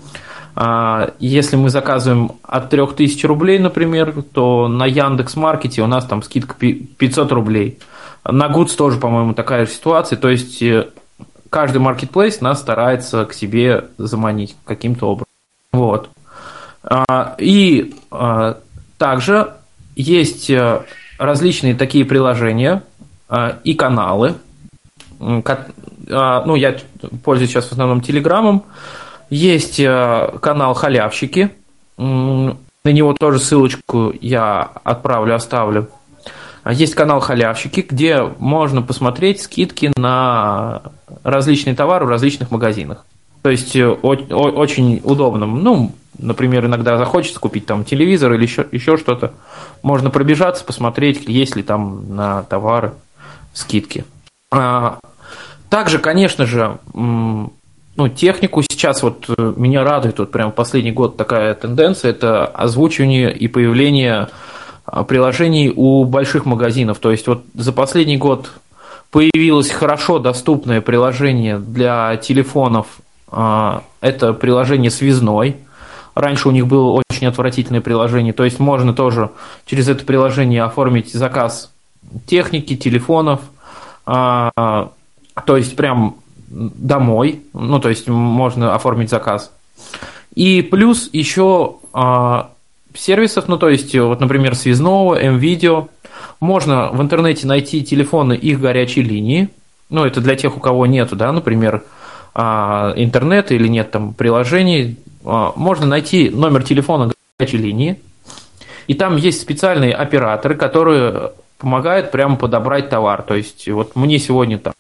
если мы заказываем от 3000 рублей, например, то на Яндекс Маркете у нас там скидка 500 рублей. На Гудс тоже, по-моему, такая же ситуация. То есть каждый маркетплейс нас старается к себе заманить каким-то образом. Вот. А, и а, также есть э, различные такие приложения а, и каналы. Ну, я пользуюсь сейчас в основном Телеграмом. Есть э, канал «Халявщики». На него тоже ссылочку я отправлю, оставлю. Есть канал «Халявщики», где можно посмотреть скидки на различные товары в различных магазинах. То есть э, очень удобно. Ну, например, иногда захочется купить там телевизор или еще, еще что-то. Можно пробежаться, посмотреть, есть ли там на товары скидки. А, также, конечно же, ну, технику сейчас вот э, меня радует вот прям последний год такая тенденция, это озвучивание и появление а, приложений у больших магазинов. То есть вот за последний год появилось хорошо доступное приложение для телефонов. А, это приложение связной. Раньше у них было очень отвратительное приложение. То есть можно тоже через это приложение оформить заказ техники, телефонов. А, то есть прям домой. Ну, то есть можно оформить заказ. И плюс еще сервисов, ну то есть, вот, например, связного, М-видео. Можно в интернете найти телефоны их горячей линии. Ну, это для тех, у кого нету, да, например, а, интернета или нет там приложений. А, можно найти номер телефона горячей линии. И там есть специальные операторы, которые помогают прямо подобрать товар. То есть, вот мне сегодня там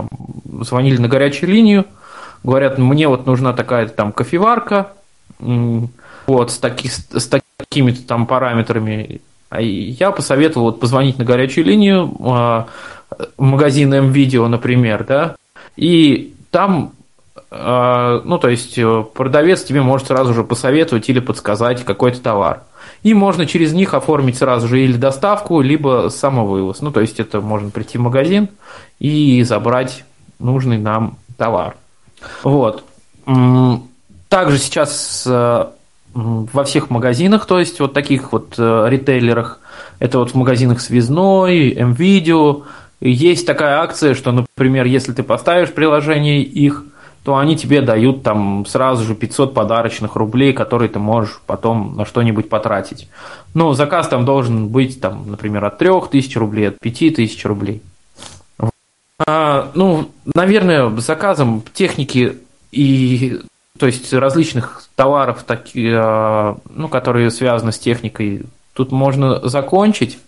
звонили на горячую линию, говорят, мне вот нужна такая там кофеварка, вот, с, таки, с такими-то там параметрами. А я посоветовал вот позвонить на горячую линию а, магазин М-Видео, например, да, и там, а, ну, то есть э, продавец тебе может сразу же посоветовать или подсказать какой-то товар. И можно через них оформить сразу же или доставку, либо самовывоз. Ну, то есть это можно прийти в магазин и забрать нужный нам товар. Вот. Также сейчас во всех магазинах, то есть вот таких вот э, ритейлерах, это вот в магазинах Связной, МВидео, есть такая акция, что, например, если ты поставишь приложение их, то они тебе дают там сразу же 500 подарочных рублей, которые ты можешь потом на что-нибудь потратить. Ну, заказ там должен быть, там, например, от 3000 рублей, от 5000 рублей. А, ну, наверное, заказом техники и то есть различных товаров, таки, а, ну, которые связаны с техникой, тут можно закончить.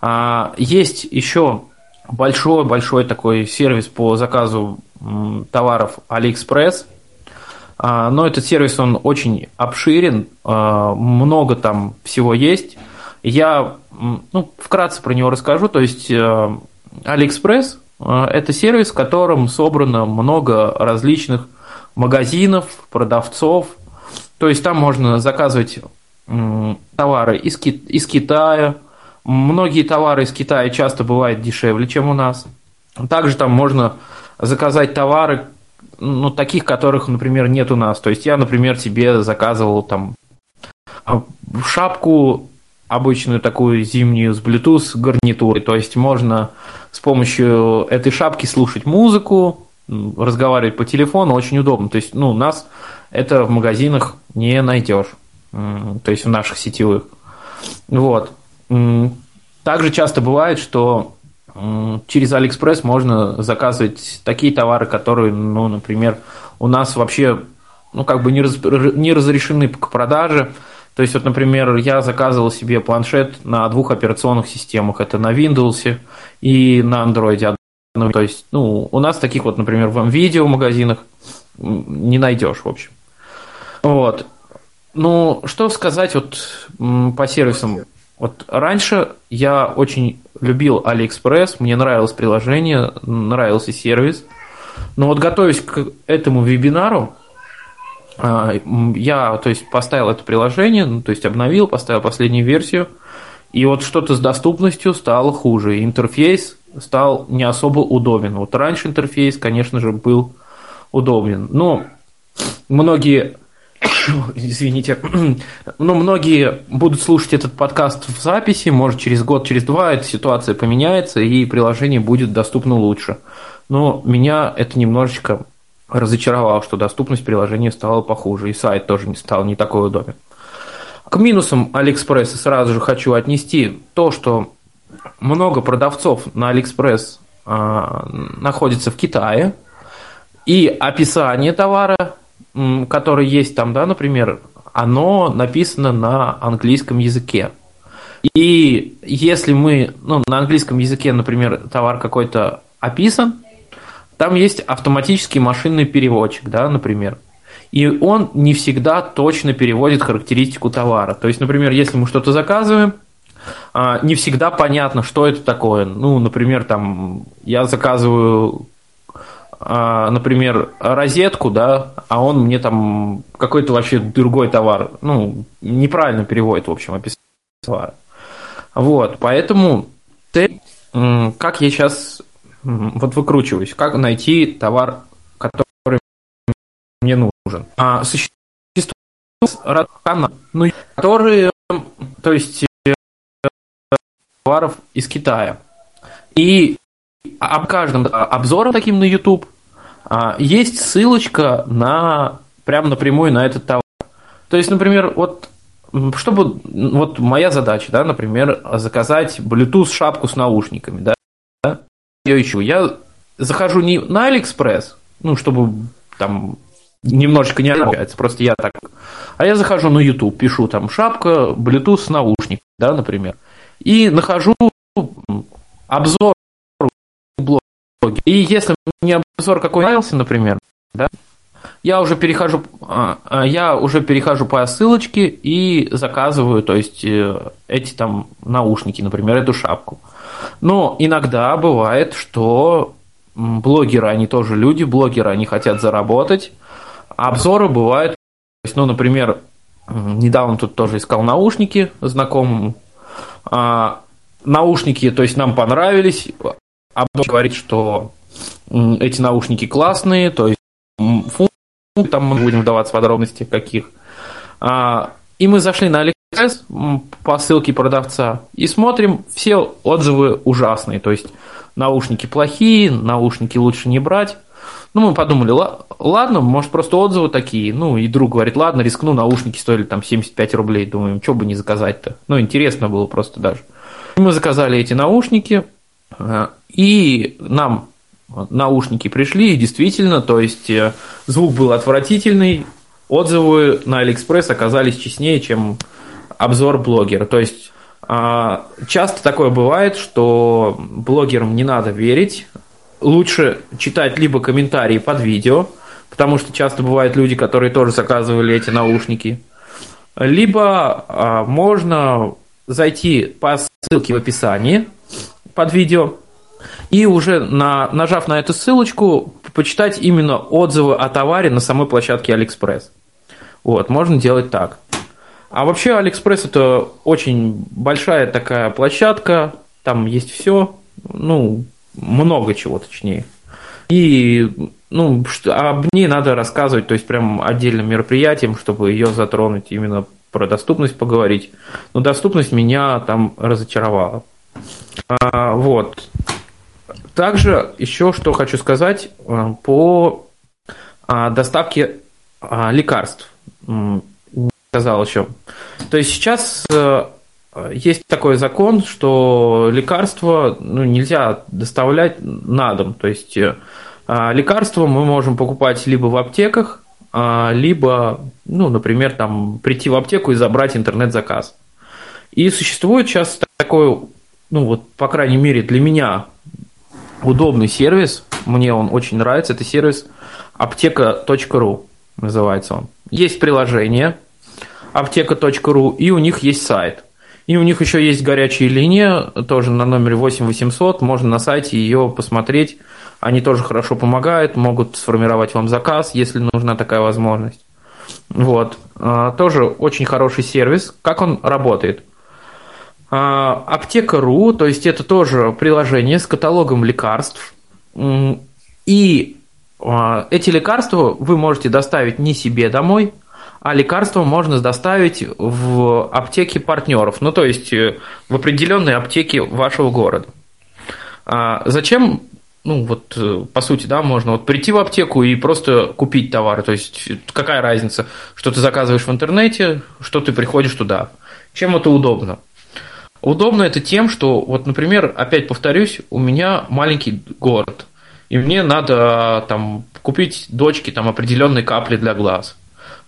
А, есть еще большой-большой такой сервис по заказу товаров AliExpress. А, но этот сервис, он очень обширен, много там всего есть. Я ну, вкратце про него расскажу. То есть AliExpress – это сервис, в котором собрано много различных магазинов, продавцов. То есть там можно заказывать товары из, из Китая. Многие товары из Китая часто бывают дешевле, чем у нас. Также там можно заказать товары, ну, таких, которых, например, нет у нас. То есть я, например, себе заказывал там а, шапку обычную такую зимнюю с Bluetooth гарнитурой. То есть можно с помощью этой шапки слушать музыку, разговаривать по телефону очень удобно. То есть, ну, нас это в магазинах не найдешь, то есть в наших сетевых. Вот. Также часто бывает, что через Алиэкспресс можно заказывать такие товары, которые, ну, например, у нас вообще, ну, как бы не, раз, не разрешены к продаже. То есть, вот, например, я заказывал себе планшет на двух операционных системах. Это на Windows и на Android ну, то есть, ну, у нас таких вот, например, в видео магазинах не найдешь, в общем. Вот. Ну, что сказать вот по сервисам? Вот раньше я очень любил AliExpress, мне нравилось приложение, нравился сервис. Но вот готовясь к этому вебинару, а, я, то есть, поставил это приложение, ну, то есть, обновил, поставил последнюю версию, и вот что-то с доступностью стало хуже. Интерфейс стал не особо удобен. Вот раньше интерфейс, конечно же, был удобен. Но многие, извините, но многие будут слушать этот подкаст в записи, может через год, через два эта ситуация поменяется и приложение будет доступно лучше. Но меня это немножечко разочаровало, что доступность приложения стала похуже, и сайт тоже не стал не такой удобен. К минусам Алиэкспресса сразу же хочу отнести то, что много продавцов на Алиэкспресс а, находится в Китае, и описание товара, который есть там, да, например, оно написано на английском языке. И если мы, ну, на английском языке, например, товар какой-то описан, там есть автоматический машинный переводчик, да, например. И он не всегда точно переводит характеристику товара. То есть, например, если мы что-то заказываем, не всегда понятно, что это такое. Ну, например, там я заказываю, а, например, розетку, да, а он мне там какой-то вообще другой товар, ну, неправильно переводит, в общем, описание товара. Вот, поэтому ты, как я сейчас вот выкручиваюсь, как найти товар, который мне нужен. А существуют каналы, ну, которые, то есть товаров из Китая. И об каждом обзором таким на YouTube а, есть ссылочка на прям напрямую на этот товар. То есть, например, вот чтобы вот моя задача, да, например, заказать Bluetooth шапку с наушниками, да, да я ищу. Я захожу не на AliExpress, ну, чтобы там немножечко не отличается, просто я так. А я захожу на YouTube, пишу там шапка, Bluetooth с наушниками, да, например и нахожу обзор блога. И если мне обзор какой нравился, например, да, я уже перехожу, а, а, я уже перехожу по ссылочке и заказываю, то есть э, эти там наушники, например, эту шапку. Но иногда бывает, что блогеры, они тоже люди, блогеры, они хотят заработать. Обзоры бывают, ну, например, недавно тут тоже искал наушники знакомому, а, наушники, то есть нам понравились. А говорит, что эти наушники классные, то есть функции, там мы будем вдаваться в подробности каких. А, и мы зашли на Алиэкспресс по ссылке продавца и смотрим, все отзывы ужасные. То есть наушники плохие, наушники лучше не брать. Ну, мы подумали, ладно, может, просто отзывы такие. Ну, и друг говорит, ладно, рискну, наушники стоили там 75 рублей. Думаем, что бы не заказать-то. Ну, интересно было просто даже. Мы заказали эти наушники, э, и нам наушники пришли, и действительно, то есть э, звук был отвратительный, отзывы на Алиэкспресс оказались честнее, чем обзор блогера. То есть а, часто такое бывает, что блогерам не надо верить, лучше читать либо комментарии под видео, потому что часто бывают люди, которые тоже заказывали эти наушники, либо а, можно зайти по ссылке в описании под видео и уже на, нажав на эту ссылочку, почитать именно отзывы о товаре на самой площадке Алиэкспресс. Вот, можно делать так. А вообще Алиэкспресс это очень большая такая площадка, там есть все, ну, много чего точнее. И ну, об ней надо рассказывать, то есть прям отдельным мероприятием, чтобы ее затронуть, именно про доступность поговорить. Но доступность меня там разочаровала. А, вот. Также еще что хочу сказать а, по а, доставке а, лекарств сказал еще. То есть сейчас э, есть такой закон, что лекарства ну, нельзя доставлять на дом. То есть э, лекарства мы можем покупать либо в аптеках, а, либо, ну, например, там, прийти в аптеку и забрать интернет-заказ. И существует сейчас такой, ну вот, по крайней мере, для меня удобный сервис, мне он очень нравится, это сервис аптека.ру называется он. Есть приложение, аптека.ру, и у них есть сайт. И у них еще есть горячая линия, тоже на номере 8800, можно на сайте ее посмотреть. Они тоже хорошо помогают, могут сформировать вам заказ, если нужна такая возможность. Вот. А, тоже очень хороший сервис. Как он работает? А, аптека.ру, то есть это тоже приложение с каталогом лекарств. И а, эти лекарства вы можете доставить не себе домой, а лекарства можно доставить в аптеки партнеров, ну то есть э, в определенные аптеки вашего города. А зачем, ну вот э, по сути, да, можно вот прийти в аптеку и просто купить товары, то есть какая разница, что ты заказываешь в интернете, что ты приходишь туда. Чем это удобно? Удобно это тем, что, вот, например, опять повторюсь, у меня маленький город, и мне надо там купить дочке там определенные капли для глаз –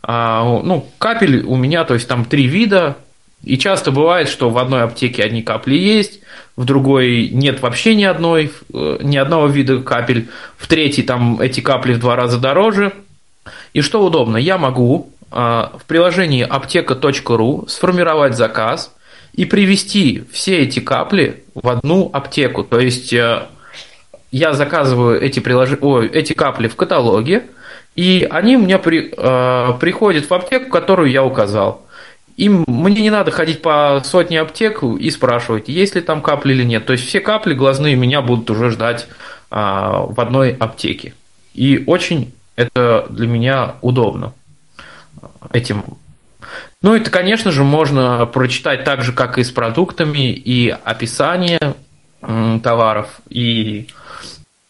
ну, капель у меня, то есть там три вида, и часто бывает, что в одной аптеке одни капли есть, в другой нет вообще ни одной, э, ни одного вида капель, в третьей там эти капли в два раза дороже. И что удобно, я могу а, в приложении аптека.ру сформировать заказ и привести все эти капли в одну аптеку. То есть э, я заказываю эти, прилож... Ой, эти капли в каталоге, и они меня при, э, приходят в аптеку, которую я указал. Им, мне не надо ходить по сотне аптек и спрашивать, есть ли там капли или нет. То есть все капли глазные меня будут уже ждать э, в одной аптеке. И очень это для меня удобно этим. Ну, это, конечно же, можно прочитать так же, как и с продуктами, и описание товаров, и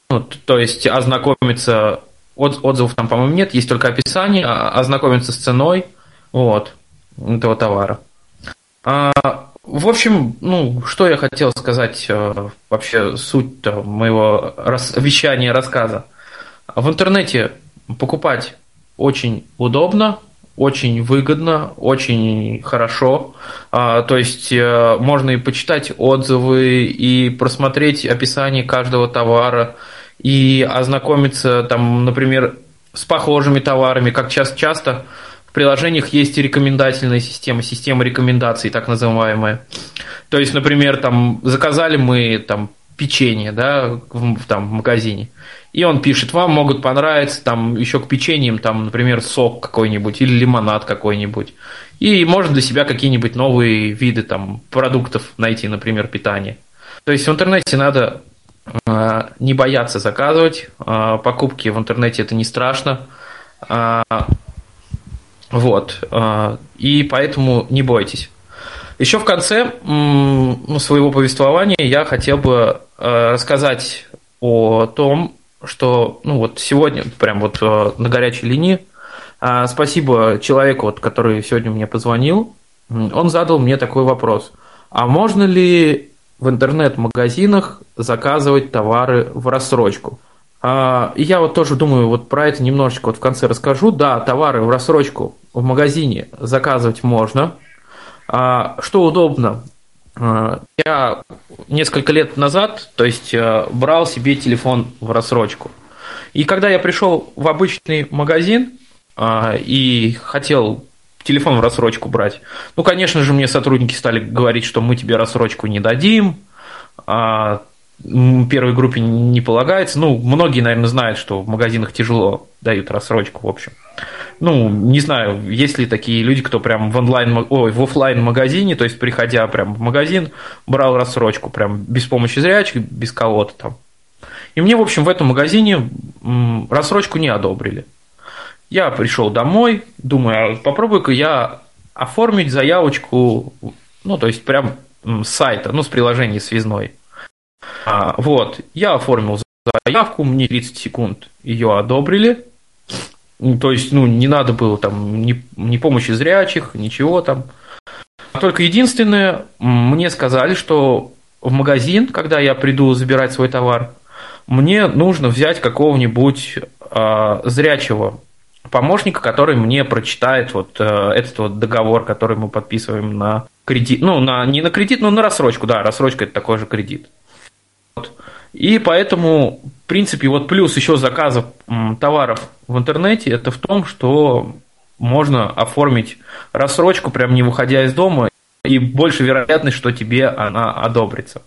ну, то есть ознакомиться от, отзывов там, по-моему, нет, есть только описание, а, ознакомиться с ценой вот, этого товара. А, в общем, ну, что я хотел сказать, э, вообще суть моего рас, вещания, рассказа. В интернете покупать очень удобно, очень выгодно, очень хорошо. А, то есть э, можно и почитать отзывы, и просмотреть описание каждого товара, и ознакомиться, там, например, с похожими товарами, как часто, часто в приложениях есть и рекомендательная система, система рекомендаций, так называемая. То есть, например, там заказали мы там печенье, да, в, там, в магазине, и он пишет, вам могут понравиться там еще к печеньям, там, например, сок какой-нибудь или лимонад какой-нибудь. И можно для себя какие-нибудь новые виды там продуктов найти, например, питания. То есть в интернете надо не бояться заказывать. А, покупки в интернете это не страшно. А, вот. И поэтому не бойтесь. Еще в конце своего повествования я хотел бы рассказать о том, что ну вот сегодня прям вот на горячей линии а, спасибо человеку, вот, который сегодня мне позвонил. Он задал мне такой вопрос. А можно ли в интернет-магазинах заказывать товары в рассрочку? А, я вот тоже думаю, вот про это немножечко вот в конце расскажу. Да, товары в рассрочку в магазине заказывать можно. А, что удобно? А, я несколько лет назад, то есть брал себе телефон в рассрочку. И когда я пришел в обычный магазин, а, и хотел телефон в рассрочку брать. Ну, конечно же, мне сотрудники стали говорить, что мы тебе рассрочку не дадим, а первой группе не полагается. Ну, многие, наверное, знают, что в магазинах тяжело дают рассрочку, в общем. Ну, не знаю, есть ли такие люди, кто прям в онлайн, ой, в офлайн магазине, то есть приходя прям в магазин, брал рассрочку прям без помощи зрячих, без кого-то там. И мне, в общем, в этом магазине рассрочку не одобрили. Я пришел домой, думаю, а попробую-ка я оформить заявочку, ну, то есть прям с сайта, ну, с приложения связной. А, вот, я оформил заявку, мне 30 секунд ее одобрили. То есть, ну, не надо было там ни, ни помощи зрячих, ничего там. Только единственное, мне сказали, что в магазин, когда я приду забирать свой товар, мне нужно взять какого-нибудь а, зрячего помощника, который мне прочитает вот э, этот вот договор, который мы подписываем на кредит, ну, на, не на кредит, но на рассрочку, да, рассрочка это такой же кредит. Вот. И поэтому, в принципе, вот плюс еще заказов товаров в интернете, это в том, что можно оформить рассрочку, прям не выходя из дома, и больше вероятность, что тебе она одобрится.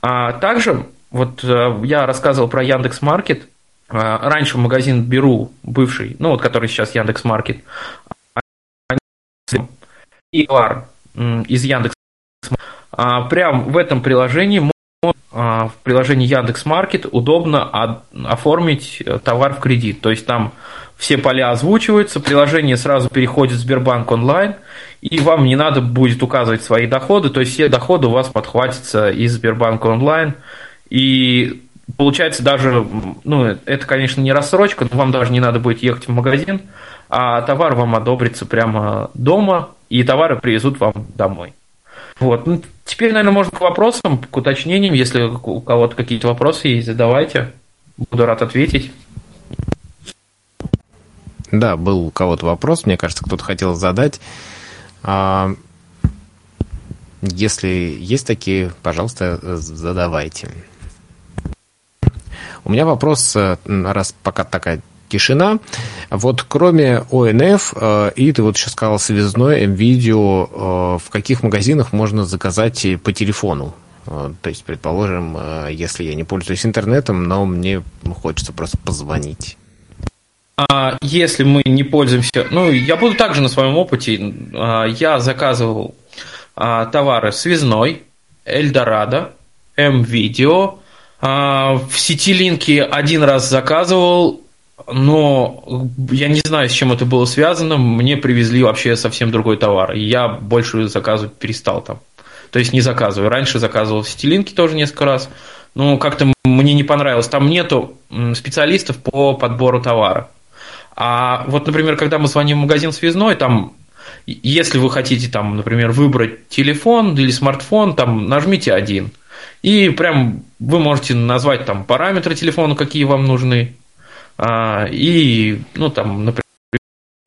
А также, вот э, я рассказывал про Яндекс Маркет, раньше в магазин Беру, бывший, ну вот который сейчас Яндекс Маркет, и товар из Яндекс а, прям в этом приложении а, в приложении Яндекс Маркет удобно оформить э, товар в кредит. То есть там все поля озвучиваются, приложение сразу переходит в Сбербанк онлайн, и вам не надо будет указывать свои доходы, то есть все доходы у вас подхватятся из Сбербанка онлайн, и получается даже, ну, это, конечно, не рассрочка, но вам даже не надо будет ехать в магазин, а товар вам одобрится прямо дома, и товары привезут вам домой. Вот. Ну, теперь, наверное, можно к вопросам, к уточнениям. Если у кого-то какие-то вопросы есть, задавайте. Буду рад ответить. Да, был у кого-то вопрос, мне кажется, кто-то хотел задать. А, если есть такие, пожалуйста, задавайте. У меня вопрос, э, раз пока такая тишина. Вот кроме ОНФ, э, и ты вот сейчас сказал связной, МВидео, э, в каких магазинах можно заказать по телефону? То есть, предположим, если я не пользуюсь интернетом, но мне хочется просто позвонить. А если мы не пользуемся... Ну, я буду также на своем опыте. Я заказывал товары связной, Эльдорадо, М-видео, а, в сети Линки один раз заказывал, но я не знаю, с чем это было связано. Мне привезли вообще совсем другой товар. И я больше заказывать перестал там. То есть не заказываю. Раньше заказывал в Сетилинке тоже несколько раз. Но как-то мне не понравилось. Там нету специалистов по подбору товара. А вот, например, когда мы звоним в магазин связной, там, если вы хотите, там, например, выбрать телефон или смартфон, там, нажмите один – и прям вы можете назвать там параметры телефона, какие вам нужны. А, и, ну, там, например,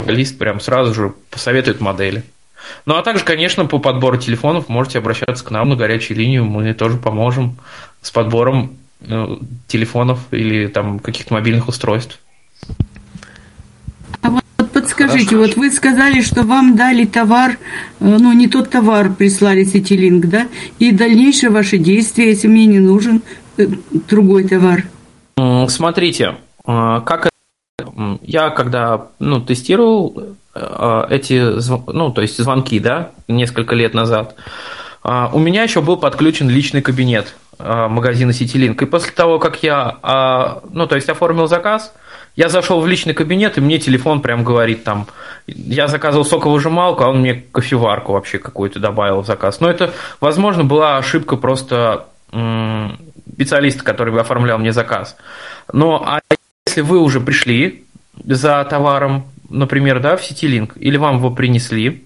лист прям сразу же посоветует модели. Ну, а также, конечно, по подбору телефонов можете обращаться к нам на горячую линию. Мы тоже поможем с подбором ну, телефонов или там каких-то мобильных устройств. Подскажите, Хорошо. вот вы сказали, что вам дали товар, э, ну не тот товар прислали Ситилинк, да? И дальнейшее ваше действие, если мне не нужен э, другой товар. Смотрите, э, как я когда ну, тестировал эти ну, то есть звонки, да, несколько лет назад, у меня еще был подключен личный кабинет магазина Ситилинк. И после того, как я ну, то есть оформил заказ, я зашел в личный кабинет, и мне телефон прям говорит там, я заказывал соковыжималку, а он мне кофеварку вообще какую-то добавил в заказ. Но это, возможно, была ошибка просто специалиста, который оформлял мне заказ. Но а если вы уже пришли за товаром, например, да, в Ситилинк, или вам его принесли,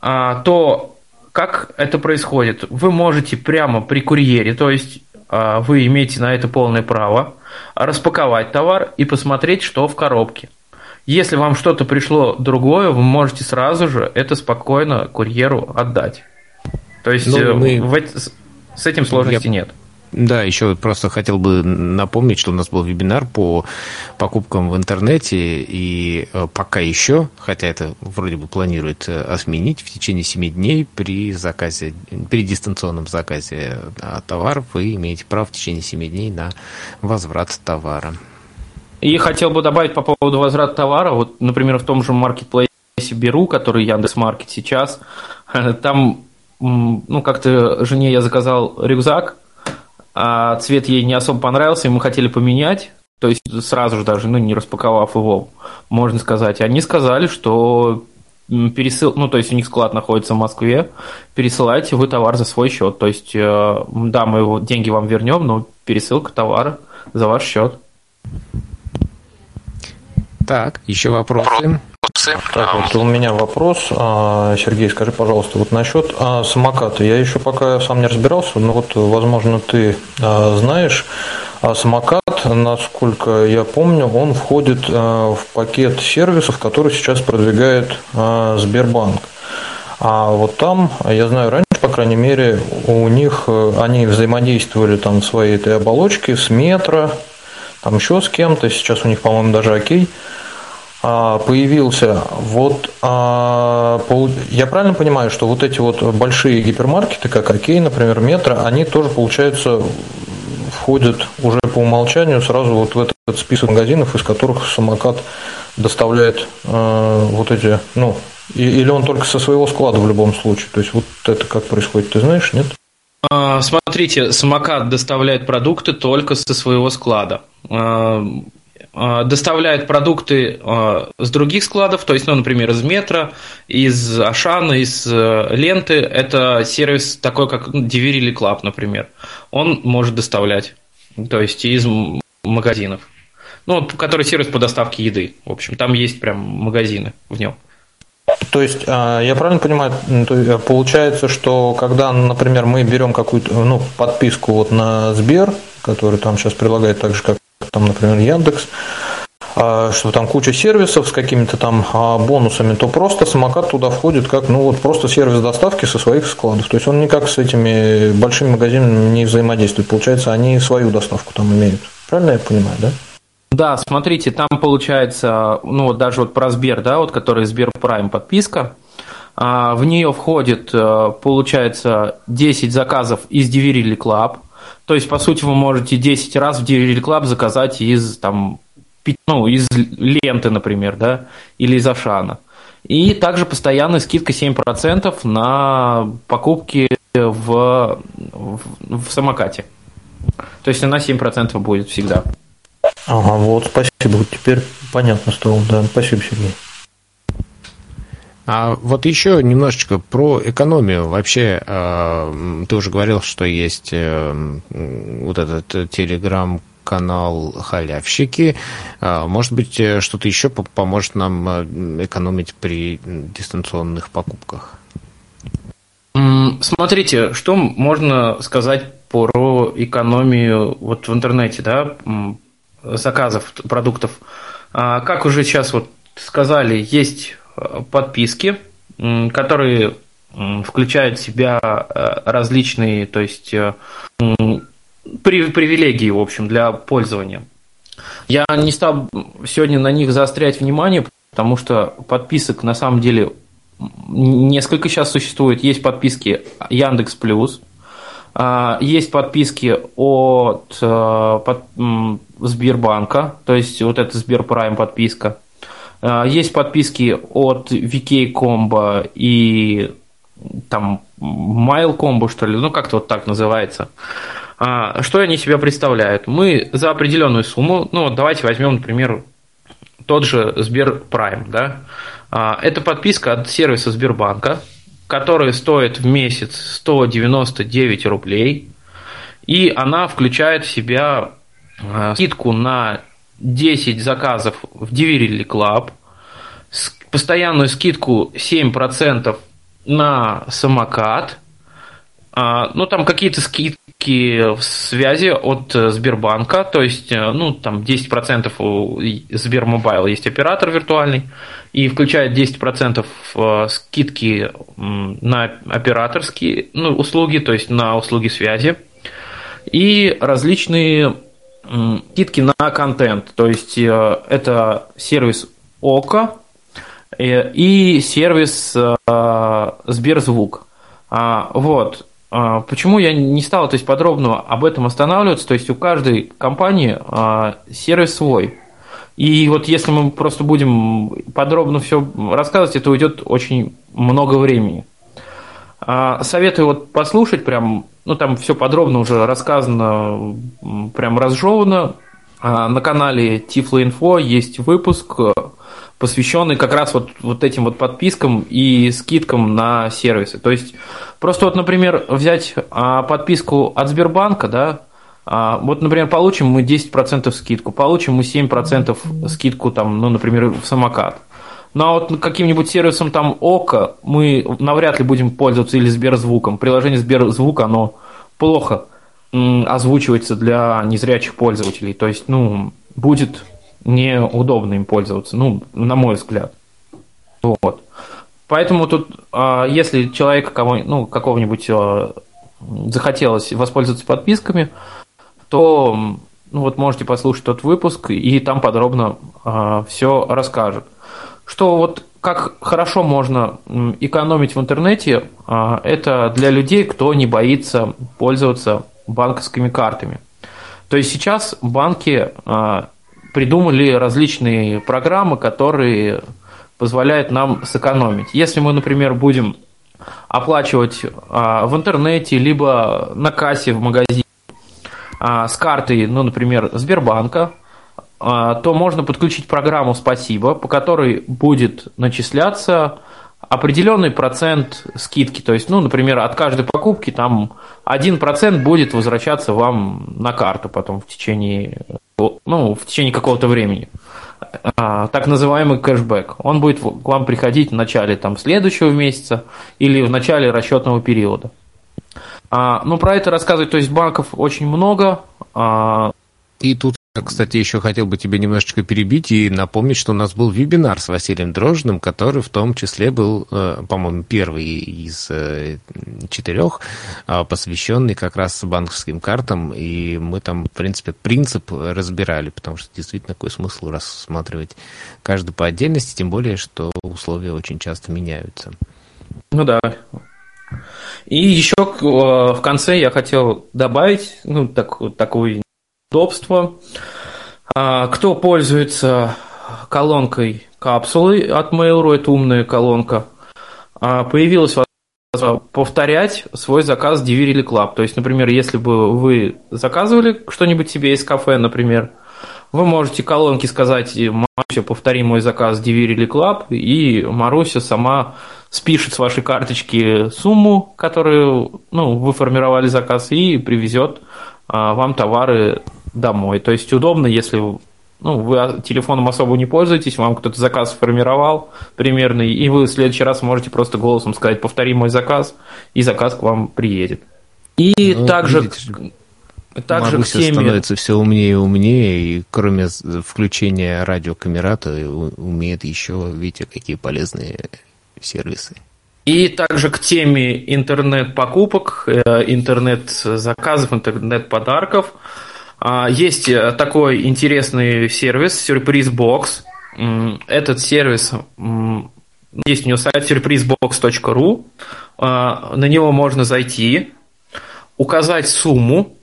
а, то как это происходит? Вы можете прямо при курьере, то есть а, вы имеете на это полное право, распаковать товар и посмотреть, что в коробке. Если вам что-то пришло другое, вы можете сразу же это спокойно курьеру отдать. То есть ну, мы... в, с этим сложности Я... нет. Да, еще просто хотел бы напомнить, что у нас был вебинар по покупкам в интернете, и э, пока еще, хотя это вроде бы планирует э, отменить, в течение 7 дней при заказе, при дистанционном заказе э, товаров вы имеете право в течение 7 дней на возврат товара. И хотел бы добавить по поводу возврата товара, вот, например, в том же маркетплейсе Беру, который Яндекс.Маркет сейчас, там, ну, как-то жене я заказал рюкзак, а цвет ей не особо понравился, и мы хотели поменять, то есть сразу же даже, ну, не распаковав его, можно сказать. Они сказали, что пересыл, ну, то есть у них склад находится в Москве, пересылайте вы товар за свой счет. То есть, э, да, мы его, деньги вам вернем, но пересылка товара за ваш счет. Так, еще вопросы? Так, вот у меня вопрос. А, Сергей, скажи, пожалуйста, вот насчет а, самоката. Я еще пока сам не разбирался, но вот, возможно, ты а, знаешь, а самокат, насколько я помню, он входит в пакет сервисов, который сейчас продвигает Сбербанк. А вот там, я знаю, раньше, по крайней мере, у них э, они взаимодействовали там в своей этой оболочке с метро, там еще с кем-то, сейчас у них, по-моему, даже окей. А, появился, вот а, я правильно понимаю, что вот эти вот большие гипермаркеты, как Окей, например, Метро, они тоже, получается, входят уже по умолчанию сразу вот в этот список магазинов, из которых самокат доставляет э, вот эти, ну, или он только со своего склада в любом случае. То есть вот это как происходит, ты знаешь, нет? А, смотрите, самокат доставляет продукты только со своего склада. А, доставляет продукты а, с других складов, то есть, ну, например, из метро, из Ашана, из э, ленты. Это сервис такой, как ну, Delivery Club, например. Он может доставлять, то есть из магазинов. Ну, который сервис по доставке еды. В общем, там есть прям магазины в нем. То есть, а, я правильно понимаю, получается, что когда, например, мы берем какую-то ну, подписку вот на Сбер, который там сейчас прилагает так же, как там, например, Яндекс, а, что там куча сервисов с какими-то там а, бонусами, то просто самокат туда входит как, ну вот просто сервис доставки со своих складов. То есть он никак с этими большими магазинами не взаимодействует. Получается, они свою доставку там имеют. Правильно я понимаю, да? Да, смотрите, там получается, ну вот даже вот про Сбер, да, вот который Сбер Прайм подписка, а, в нее входит, получается, 10 заказов из Delivery Club, то есть, по сути, вы можете 10 раз в Delivery Club заказать из, там, ну, из ленты, например, да, или из Ашана. И также постоянная скидка 7% на покупки в, в, в самокате. То есть она 7% будет всегда. Ага, вот, спасибо. Теперь понятно стало. Да, спасибо, Сергей. А вот еще немножечко про экономию. Вообще, э, ты уже говорил, что есть э, вот этот телеграм-канал «Халявщики». А, может быть, э, что-то еще поможет нам экономить при дистанционных покупках? Смотрите, что можно сказать про экономию вот в интернете, да, заказов продуктов. А, как уже сейчас вот сказали, есть подписки, которые включают в себя э, различные, то есть э, привилегии, в общем, для пользования. Я не стал сегодня на них заострять внимание, потому что подписок на самом деле несколько сейчас существует. Есть подписки Яндекс Плюс, а, есть подписки от э, Сбербанка, то есть вот это Сберпрайм подписка. А, есть подписки от VK Combo и там Mile Combo, что ли, ну как-то вот так называется. А, что они себя представляют? Мы за определенную сумму, ну вот давайте возьмем, например, тот же Сберпрайм, да, а, это подписка от сервиса Сбербанка, которая стоит в месяц 199 рублей, и она включает в себя а, скидку на 10 заказов в Delivery Club, постоянную скидку 7% на самокат, а, ну, там какие-то скидки в связи от э, Сбербанка, то есть, э, ну, там 10% у Сбермобайл есть оператор виртуальный, и включает 10% э, скидки на операторские ну, услуги, то есть на услуги связи, и различные скидки на контент, то есть это сервис ОКО и сервис Сберзвук. А, вот. А, почему я не стал то есть, подробно об этом останавливаться? То есть у каждой компании а, сервис свой. И вот если мы просто будем подробно все рассказывать, это уйдет очень много времени. Советую вот послушать прям, ну там все подробно уже рассказано, прям разжевано. На канале Info есть выпуск посвященный как раз вот, вот этим вот подпискам и скидкам на сервисы. То есть, просто вот, например, взять а, подписку от Сбербанка, да, а, вот, например, получим мы 10% скидку, получим мы 7% скидку, там, ну, например, в самокат. Ну, а вот каким-нибудь сервисом там ОКО мы навряд ли будем пользоваться или Сберзвуком. Приложение Сберзвук, оно плохо озвучивается для незрячих пользователей. То есть, ну, будет неудобно им пользоваться, ну, на мой взгляд. Вот. Поэтому тут, а, если человек кого, ну, какого-нибудь а, захотелось воспользоваться подписками, то ну, вот можете послушать тот выпуск, и там подробно все расскажет. Что вот как хорошо можно экономить в интернете, это для людей, кто не боится пользоваться банковскими картами. То есть сейчас банки придумали различные программы, которые позволяют нам сэкономить. Если мы, например, будем оплачивать а, в интернете, либо на кассе в магазине а, с картой, ну, например, Сбербанка, а, то можно подключить программу «Спасибо», по которой будет начисляться определенный процент скидки. То есть, ну, например, от каждой покупки там 1% будет возвращаться вам на карту потом в течение ну, в течение какого-то времени. А, так называемый кэшбэк. Он будет к вам приходить в начале там, следующего месяца или в начале расчетного периода. А, ну, про это рассказывать, то есть банков очень много. А... И тут кстати, еще хотел бы тебе немножечко перебить и напомнить, что у нас был вебинар с Василием Дрожжиным, который в том числе был, э, по-моему, первый из э, четырех, а, посвященный как раз банковским картам, и мы там, в принципе, принцип разбирали, потому что действительно какой смысл рассматривать каждый по отдельности, тем более, что условия очень часто меняются. Ну да. И еще э, в конце я хотел добавить ну, так, такое удобство. А, кто пользуется колонкой капсулы от Mail.ru, это умная колонка, а, появилась возможность повторять свой заказ Divirili Club. То есть, например, если бы вы заказывали что-нибудь себе из кафе, например, вы можете колонке сказать «Маруся, повтори мой заказ Divirili Club», и Маруся сама спишет с вашей карточки сумму, которую ну, вы формировали заказ, и привезет а, вам товары домой. То есть удобно, если ну, вы телефоном особо не пользуетесь, вам кто-то заказ сформировал примерный, и вы в следующий раз можете просто голосом сказать «повтори мой заказ», и заказ к вам приедет. И ну, также... Видите, также Маруся к теме... становится все умнее и умнее, и кроме включения радиокамерата умеет еще, видите, какие полезные сервисы. И также к теме интернет-покупок, э, интернет-заказов, интернет-подарков – есть э, такой интересный сервис Сюрприз Бокс. Этот сервис есть у него сайт surprisebox.ru. А, на него можно зайти, указать сумму,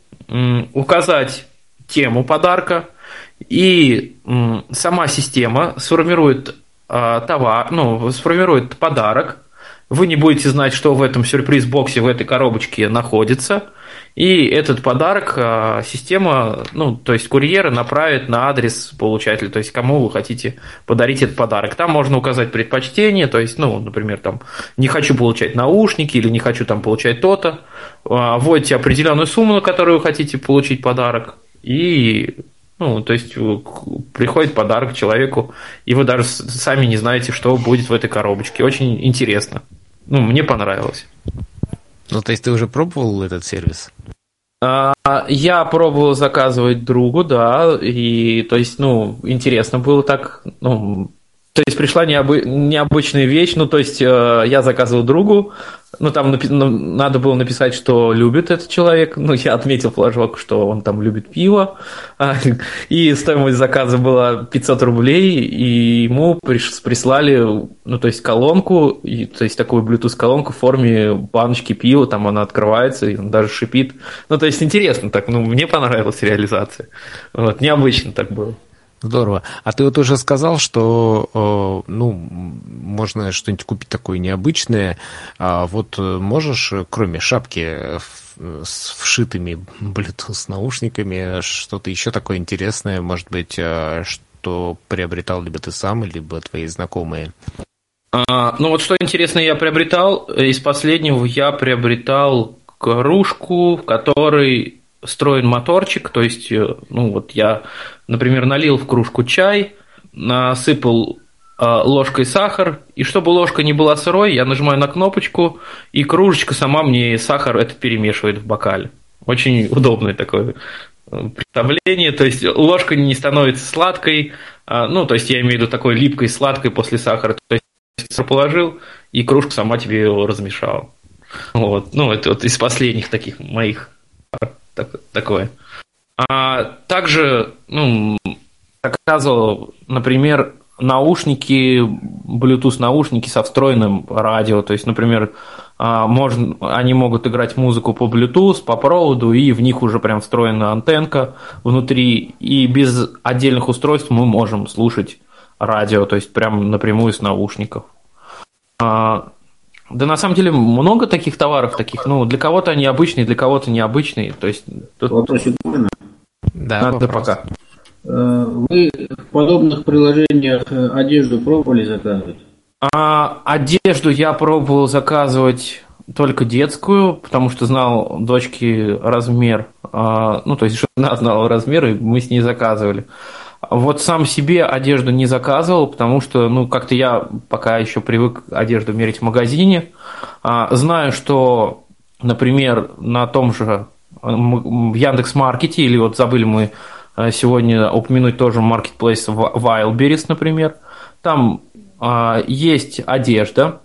указать тему подарка, и сама система сформирует а, товар, ну, сформирует подарок. Вы не будете знать, что в этом сюрприз-боксе, в этой коробочке находится – И этот подарок а, система, ну, то есть курьеры направят на адрес получателя, то есть кому вы хотите подарить этот подарок. Там можно указать предпочтение, то есть, ну, например, там, не хочу получать наушники или не хочу там получать то-то. А, вводите определенную сумму, на которую вы хотите получить подарок, и ну, то есть приходит подарок человеку, и вы даже сами не знаете, что будет в этой коробочке. Очень интересно. Ну, мне понравилось. Ну, то есть ты уже пробовал этот сервис? А, я пробовал заказывать другу, да, и то есть, ну, интересно было так, ну, то есть пришла необы... необычная вещь, ну, то есть э, я заказывал другу, ну, там напи... ну, надо было написать, что любит этот человек. Ну, я отметил флажок, что он там любит пиво. А, и стоимость заказа была 500 рублей, и ему прислали, ну, то есть колонку, и, то есть такую Bluetooth-колонку в форме баночки пива, там она открывается, и он даже шипит. Ну, то есть интересно так, ну, мне понравилась реализация. Вот, необычно так было. Здорово. А ты вот уже сказал, что ну, можно что-нибудь купить такое необычное. А вот можешь, кроме шапки с вшитыми Bluetooth наушниками, что-то еще такое интересное, может быть, что приобретал либо ты сам, либо твои знакомые? А, ну вот что интересно я приобретал, из последнего я приобретал кружку, в которой встроен моторчик, то есть, э, ну вот я, например, налил в кружку чай, насыпал э, ложкой сахар, и чтобы ложка не была сырой, я нажимаю на кнопочку, и кружечка сама мне сахар это перемешивает в бокале. Очень удобное такое э, представление, то есть ложка не становится сладкой, а, ну, то есть я имею в виду такой липкой, сладкой после сахара, то есть положил, и кружка сама тебе его размешала. Вот, ну, это вот из последних таких моих так, такое. А также, ну, заказывал, например, наушники, Bluetooth наушники со встроенным радио. То есть, например, а, можно, они могут играть музыку по Bluetooth, по проводу, и в них уже прям встроена антенка внутри. И без отдельных устройств мы можем слушать радио, то есть прям напрямую с наушников. А, да на самом деле много таких товаров таких. Ну, для кого-то они обычные, для кого-то необычные. То есть тут... Вопросик можно? Да, Надо вопрос. пока. Вы в подобных приложениях э, одежду пробовали заказывать? А, одежду я пробовал заказывать только детскую, потому что знал дочки размер. А, ну, то есть жена знала размер, и мы с ней заказывали. Вот сам себе одежду не заказывал, потому что, ну, как-то я пока еще привык одежду мерить в магазине. А, знаю, что, например, на том же в Яндекс.Маркете, или вот забыли мы а, сегодня упомянуть тоже маркетплейс Wildberries, например, там а, есть одежда,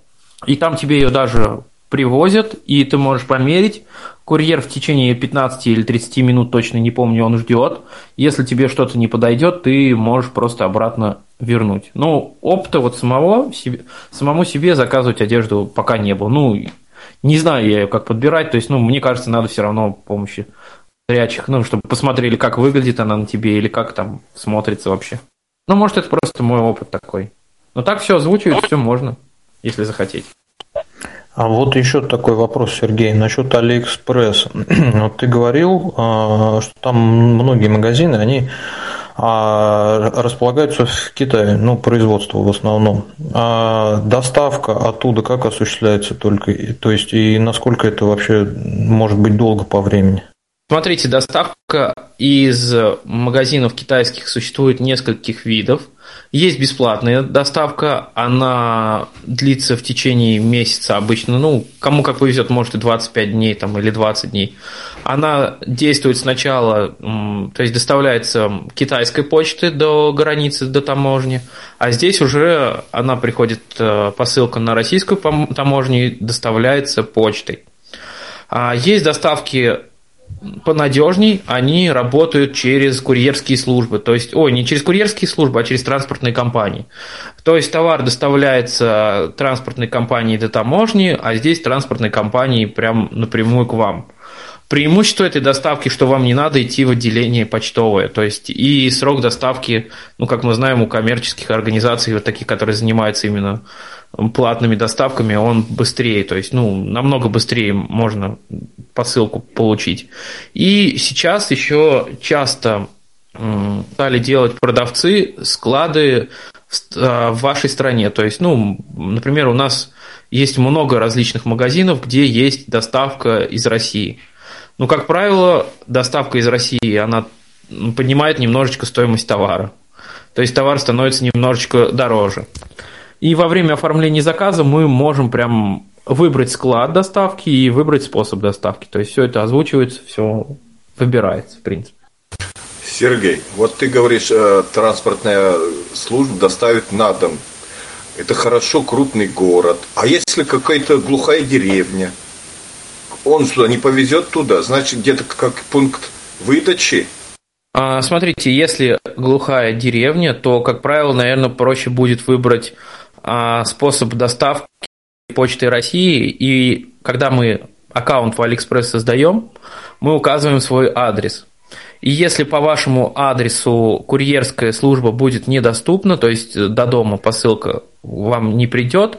и там тебе ее даже привозят, и ты можешь померить. Курьер в течение 15 или 30 минут, точно не помню, он ждет. Если тебе что-то не подойдет, ты можешь просто обратно вернуть. Ну, опыта вот самого, себе, самому себе заказывать одежду пока не было. Ну, не знаю я ее как подбирать, то есть, ну, мне кажется, надо все равно помощи зрячих, ну, чтобы посмотрели, как выглядит она на тебе или как там смотрится вообще. Ну, может, это просто мой опыт такой. Но так все озвучивать, все можно, если захотеть. А вот еще такой вопрос, Сергей, насчет Алиэкспресс. Вот ты говорил, а, что там многие магазины, они а, располагаются в Китае, ну, производство в основном. А доставка оттуда как осуществляется только, то есть и насколько это вообще может быть долго по времени? Смотрите, доставка из магазинов китайских существует нескольких видов. Есть бесплатная доставка, она длится в течение месяца обычно, ну, кому как повезет, может и 25 дней там, или 20 дней. Она действует сначала, то есть доставляется китайской почты до границы, до таможни, а здесь уже она приходит, э, посылка на российскую таможню и доставляется почтой. А есть доставки понадежней, они работают через курьерские службы. То есть, ой, не через курьерские службы, а через транспортные компании. То есть товар доставляется транспортной компанией до таможни, а здесь транспортной компанией прям напрямую к вам. Преимущество этой доставки, что вам не надо идти в отделение почтовое. То есть и срок доставки, ну, как мы знаем, у коммерческих организаций, вот таких, которые занимаются именно платными доставками, он быстрее. То есть, ну, намного быстрее можно посылку получить. И сейчас еще часто стали делать продавцы склады а, в вашей стране. То есть, ну, например, у нас есть много различных магазинов, где есть доставка из России. Ну, как правило, доставка из России, она поднимает немножечко стоимость товара. То есть товар становится немножечко дороже. И во время оформления заказа мы можем прям выбрать склад доставки и выбрать способ доставки. То есть все это озвучивается, все выбирается, в принципе. Сергей, вот ты говоришь, э, транспортная служба доставит на дом. Это хорошо, крупный город. А если какая-то глухая деревня? он сюда не повезет туда, значит где-то как пункт выдачи. А, смотрите, если глухая деревня, то, как правило, наверное, проще будет выбрать способ доставки почты России. И когда мы аккаунт в Алиэкспресс создаем, мы указываем свой адрес. И если по вашему адресу курьерская служба будет недоступна, то есть до дома посылка вам не придет,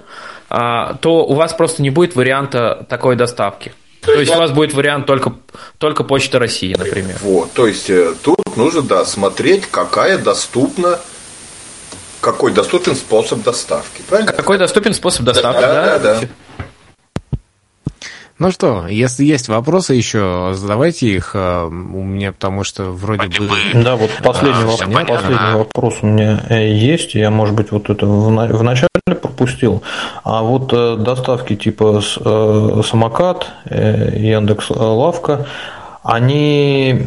а, то у вас просто не будет варианта такой доставки. То есть у вас будет вариант только, только Почта России, например. Вот, то есть э, тут нужно, да, смотреть, какая доступна какой доступен способ доставки, правильно? Какой доступен способ доставки, да? Да, да. да. Ну что, если есть вопросы еще, задавайте их. Э, у меня, потому что вроде бы... Да, вот последний, а, вопрос, последний вопрос у меня э, есть. Я, может быть, вот это в начале пропустил. А вот э, доставки типа самокат, Яндекс Лавка, они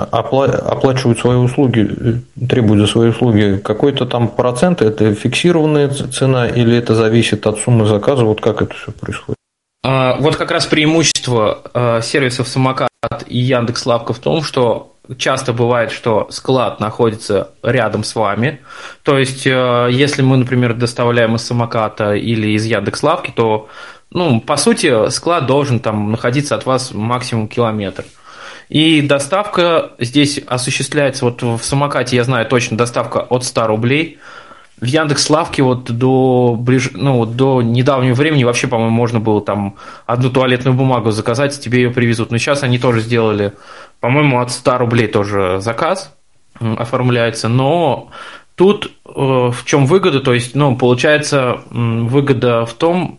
оплачивают свои услуги, требуют за свои услуги какой-то там процент, это фиксированная цена или это зависит от суммы заказа, вот как это все происходит? А, вот как раз преимущество а, сервисов самокат и Яндекс Лавка в том, что часто бывает, что склад находится рядом с вами. То есть, если мы, например, доставляем из самоката или из Яндекс Лавки, то, ну, по сути, склад должен там находиться от вас максимум километр. И доставка здесь осуществляется, вот в самокате я знаю точно, доставка от 100 рублей – в Яндекс Лавке вот до, ближ... ну, до недавнего времени вообще, по-моему, можно было там одну туалетную бумагу заказать, тебе ее привезут. Но сейчас они тоже сделали, по-моему, от 100 рублей тоже заказ оформляется. Но тут э, в чем выгода? То есть, ну, получается, выгода в том,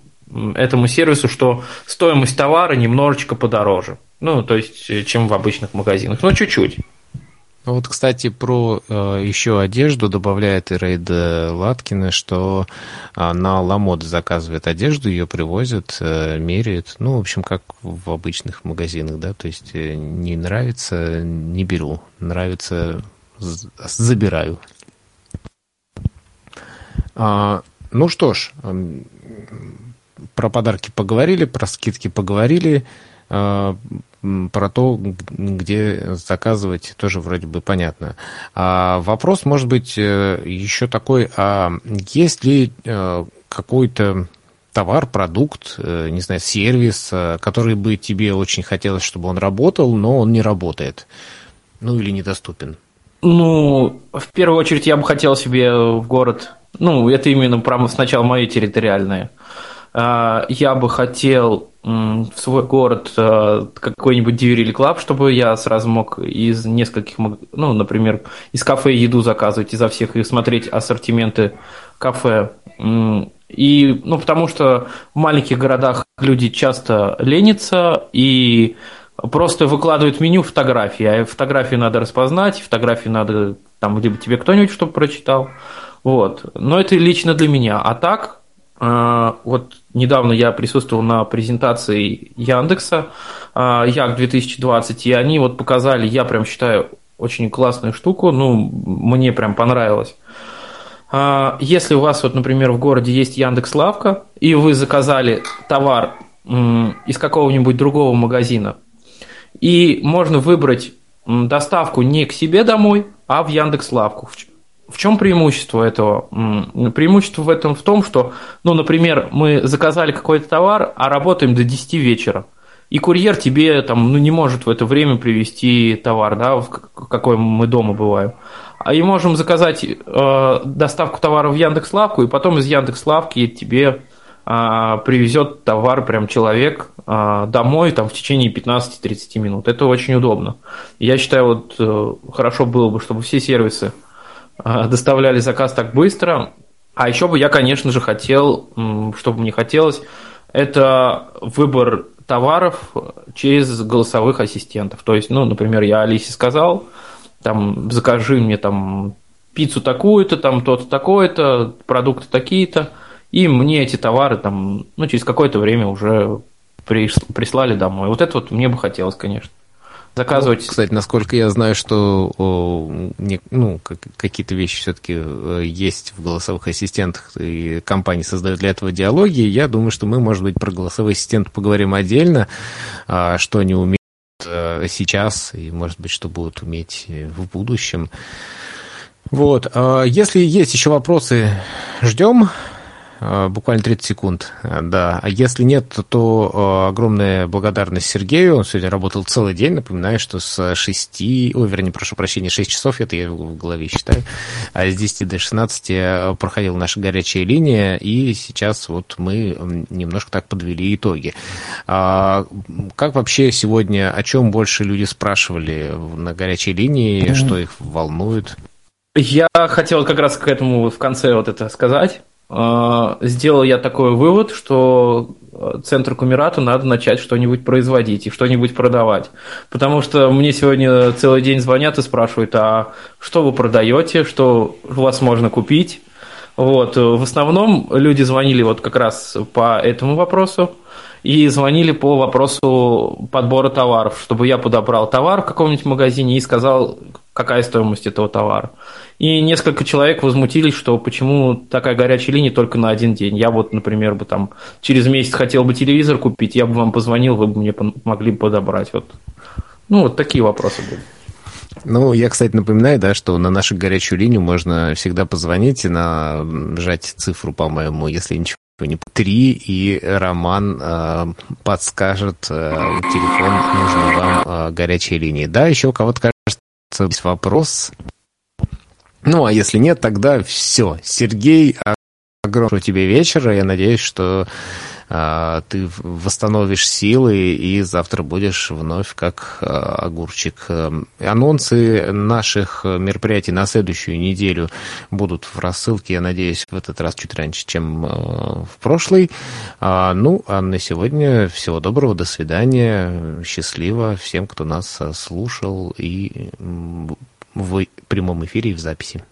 этому сервису, что стоимость товара немножечко подороже. Ну, то есть, э, чем в обычных магазинах. Ну, чуть-чуть. Ну вот, кстати, про э, еще одежду добавляет Ирейда Латкина, что э, на Ламод заказывает одежду, ее привозят, э, меряют. Ну, в общем, как в обычных магазинах, да, то есть э, не нравится, не беру, нравится, забираю. А, ну что ж, про подарки поговорили, про скидки поговорили. Э, про то, где заказывать, тоже вроде бы понятно. А вопрос может быть э, еще такой, а есть ли э, какой-то товар, продукт, не знаю, сервис, который бы тебе очень хотелось, чтобы он работал, но он не работает, ну или недоступен? Ну, в первую очередь я бы хотел себе в город, ну, это именно прямо сначала мои территориальные. А, я бы хотел в свой город э, какой-нибудь Delivery Club, чтобы я сразу мог из нескольких, ну, например, из кафе еду заказывать изо всех и смотреть ассортименты кафе. И, ну, потому что в маленьких городах люди часто ленятся и просто выкладывают меню фотографии, а фотографии надо распознать, фотографии надо, там, либо тебе кто-нибудь, чтобы прочитал. Вот. Но это лично для меня. А так, вот недавно я присутствовал на презентации Яндекса а, Як 2020, и они вот показали, я прям считаю, очень классную штуку, ну, мне прям понравилось. А, если у вас, вот, например, в городе есть Яндекс Лавка, и вы заказали товар из какого-нибудь другого магазина, и можно выбрать доставку не к себе домой, а в Яндекс Лавку. В чем преимущество этого? Преимущество в этом в том, что, ну, например, мы заказали какой-то товар, а работаем до 10 вечера. и курьер тебе там, ну, не может в это время привезти товар, да, в какой мы дома бываем. А и можем заказать э, доставку товара в Яндекс.Лавку, и потом из Яндекс.Лавки тебе э, привезет товар прям человек э, домой там, в течение 15-30 минут. Это очень удобно. Я считаю, вот э, хорошо было бы, чтобы все сервисы доставляли заказ так быстро. А еще бы я, конечно же, хотел, чтобы мне хотелось, это выбор товаров через голосовых ассистентов. То есть, ну, например, я Алисе сказал, там, закажи мне там пиццу такую-то, там то-то такое-то, продукты такие-то, и мне эти товары там, ну, через какое-то время уже прислали домой. Вот это вот мне бы хотелось, конечно заказывать. Ну, кстати, насколько я знаю, что ну, какие-то вещи все-таки э, есть в голосовых ассистентах, и компании создают для этого диалоги, я думаю, что мы, может быть, про голосовой ассистент поговорим отдельно, а, что они умеют э, сейчас, и, может быть, что будут уметь в будущем. Вот. А, если есть еще вопросы, ждем. А, буквально 30 секунд, да. А если нет, то, а, огромная благодарность Сергею. Он сегодня работал целый день. Напоминаю, что с 6, ой, вернее, прошу прощения, 6 часов, это я в голове считаю, а с 10 до 16 проходила наша горячая линия, и сейчас вот мы немножко так подвели итоги. А как вообще сегодня, о чем больше люди спрашивали на горячей линии, mm-hmm. что их волнует? Я хотел как раз к этому в конце вот это сказать. А, сделал я такой вывод, что э, центр Кумирату надо начать что-нибудь производить и что-нибудь продавать. Потому что мне сегодня целый день звонят и спрашивают, а что вы продаете, что у вас можно купить. Вот. В основном люди звонили вот как раз по этому вопросу и звонили по вопросу подбора товаров, чтобы я подобрал товар в каком-нибудь магазине и сказал, какая стоимость этого товара. И несколько человек возмутились, что почему такая горячая линия только на один день. Я вот, например, бы там через месяц хотел бы телевизор купить, я бы вам позвонил, вы бы мне могли подобрать. Вот. Ну, вот такие вопросы были. Ну, я, кстати, напоминаю, да, что на нашу горячую линию можно всегда позвонить и нажать цифру, по-моему, если ничего три, и Роман э, подскажет э, телефон нужной вам э, горячей линии. Да, еще у кого-то кажется, есть вопрос. Ну, а если нет, тогда все. Сергей, огромного тебе вечера. Я надеюсь, что ты восстановишь силы и завтра будешь вновь как а, огурчик. Эм, анонсы наших мероприятий на следующую неделю будут в рассылке, я надеюсь, в этот раз чуть раньше, чем э, в прошлый. А, ну, а на сегодня всего доброго, до свидания, счастливо всем, кто нас слушал и в прямом эфире и в записи.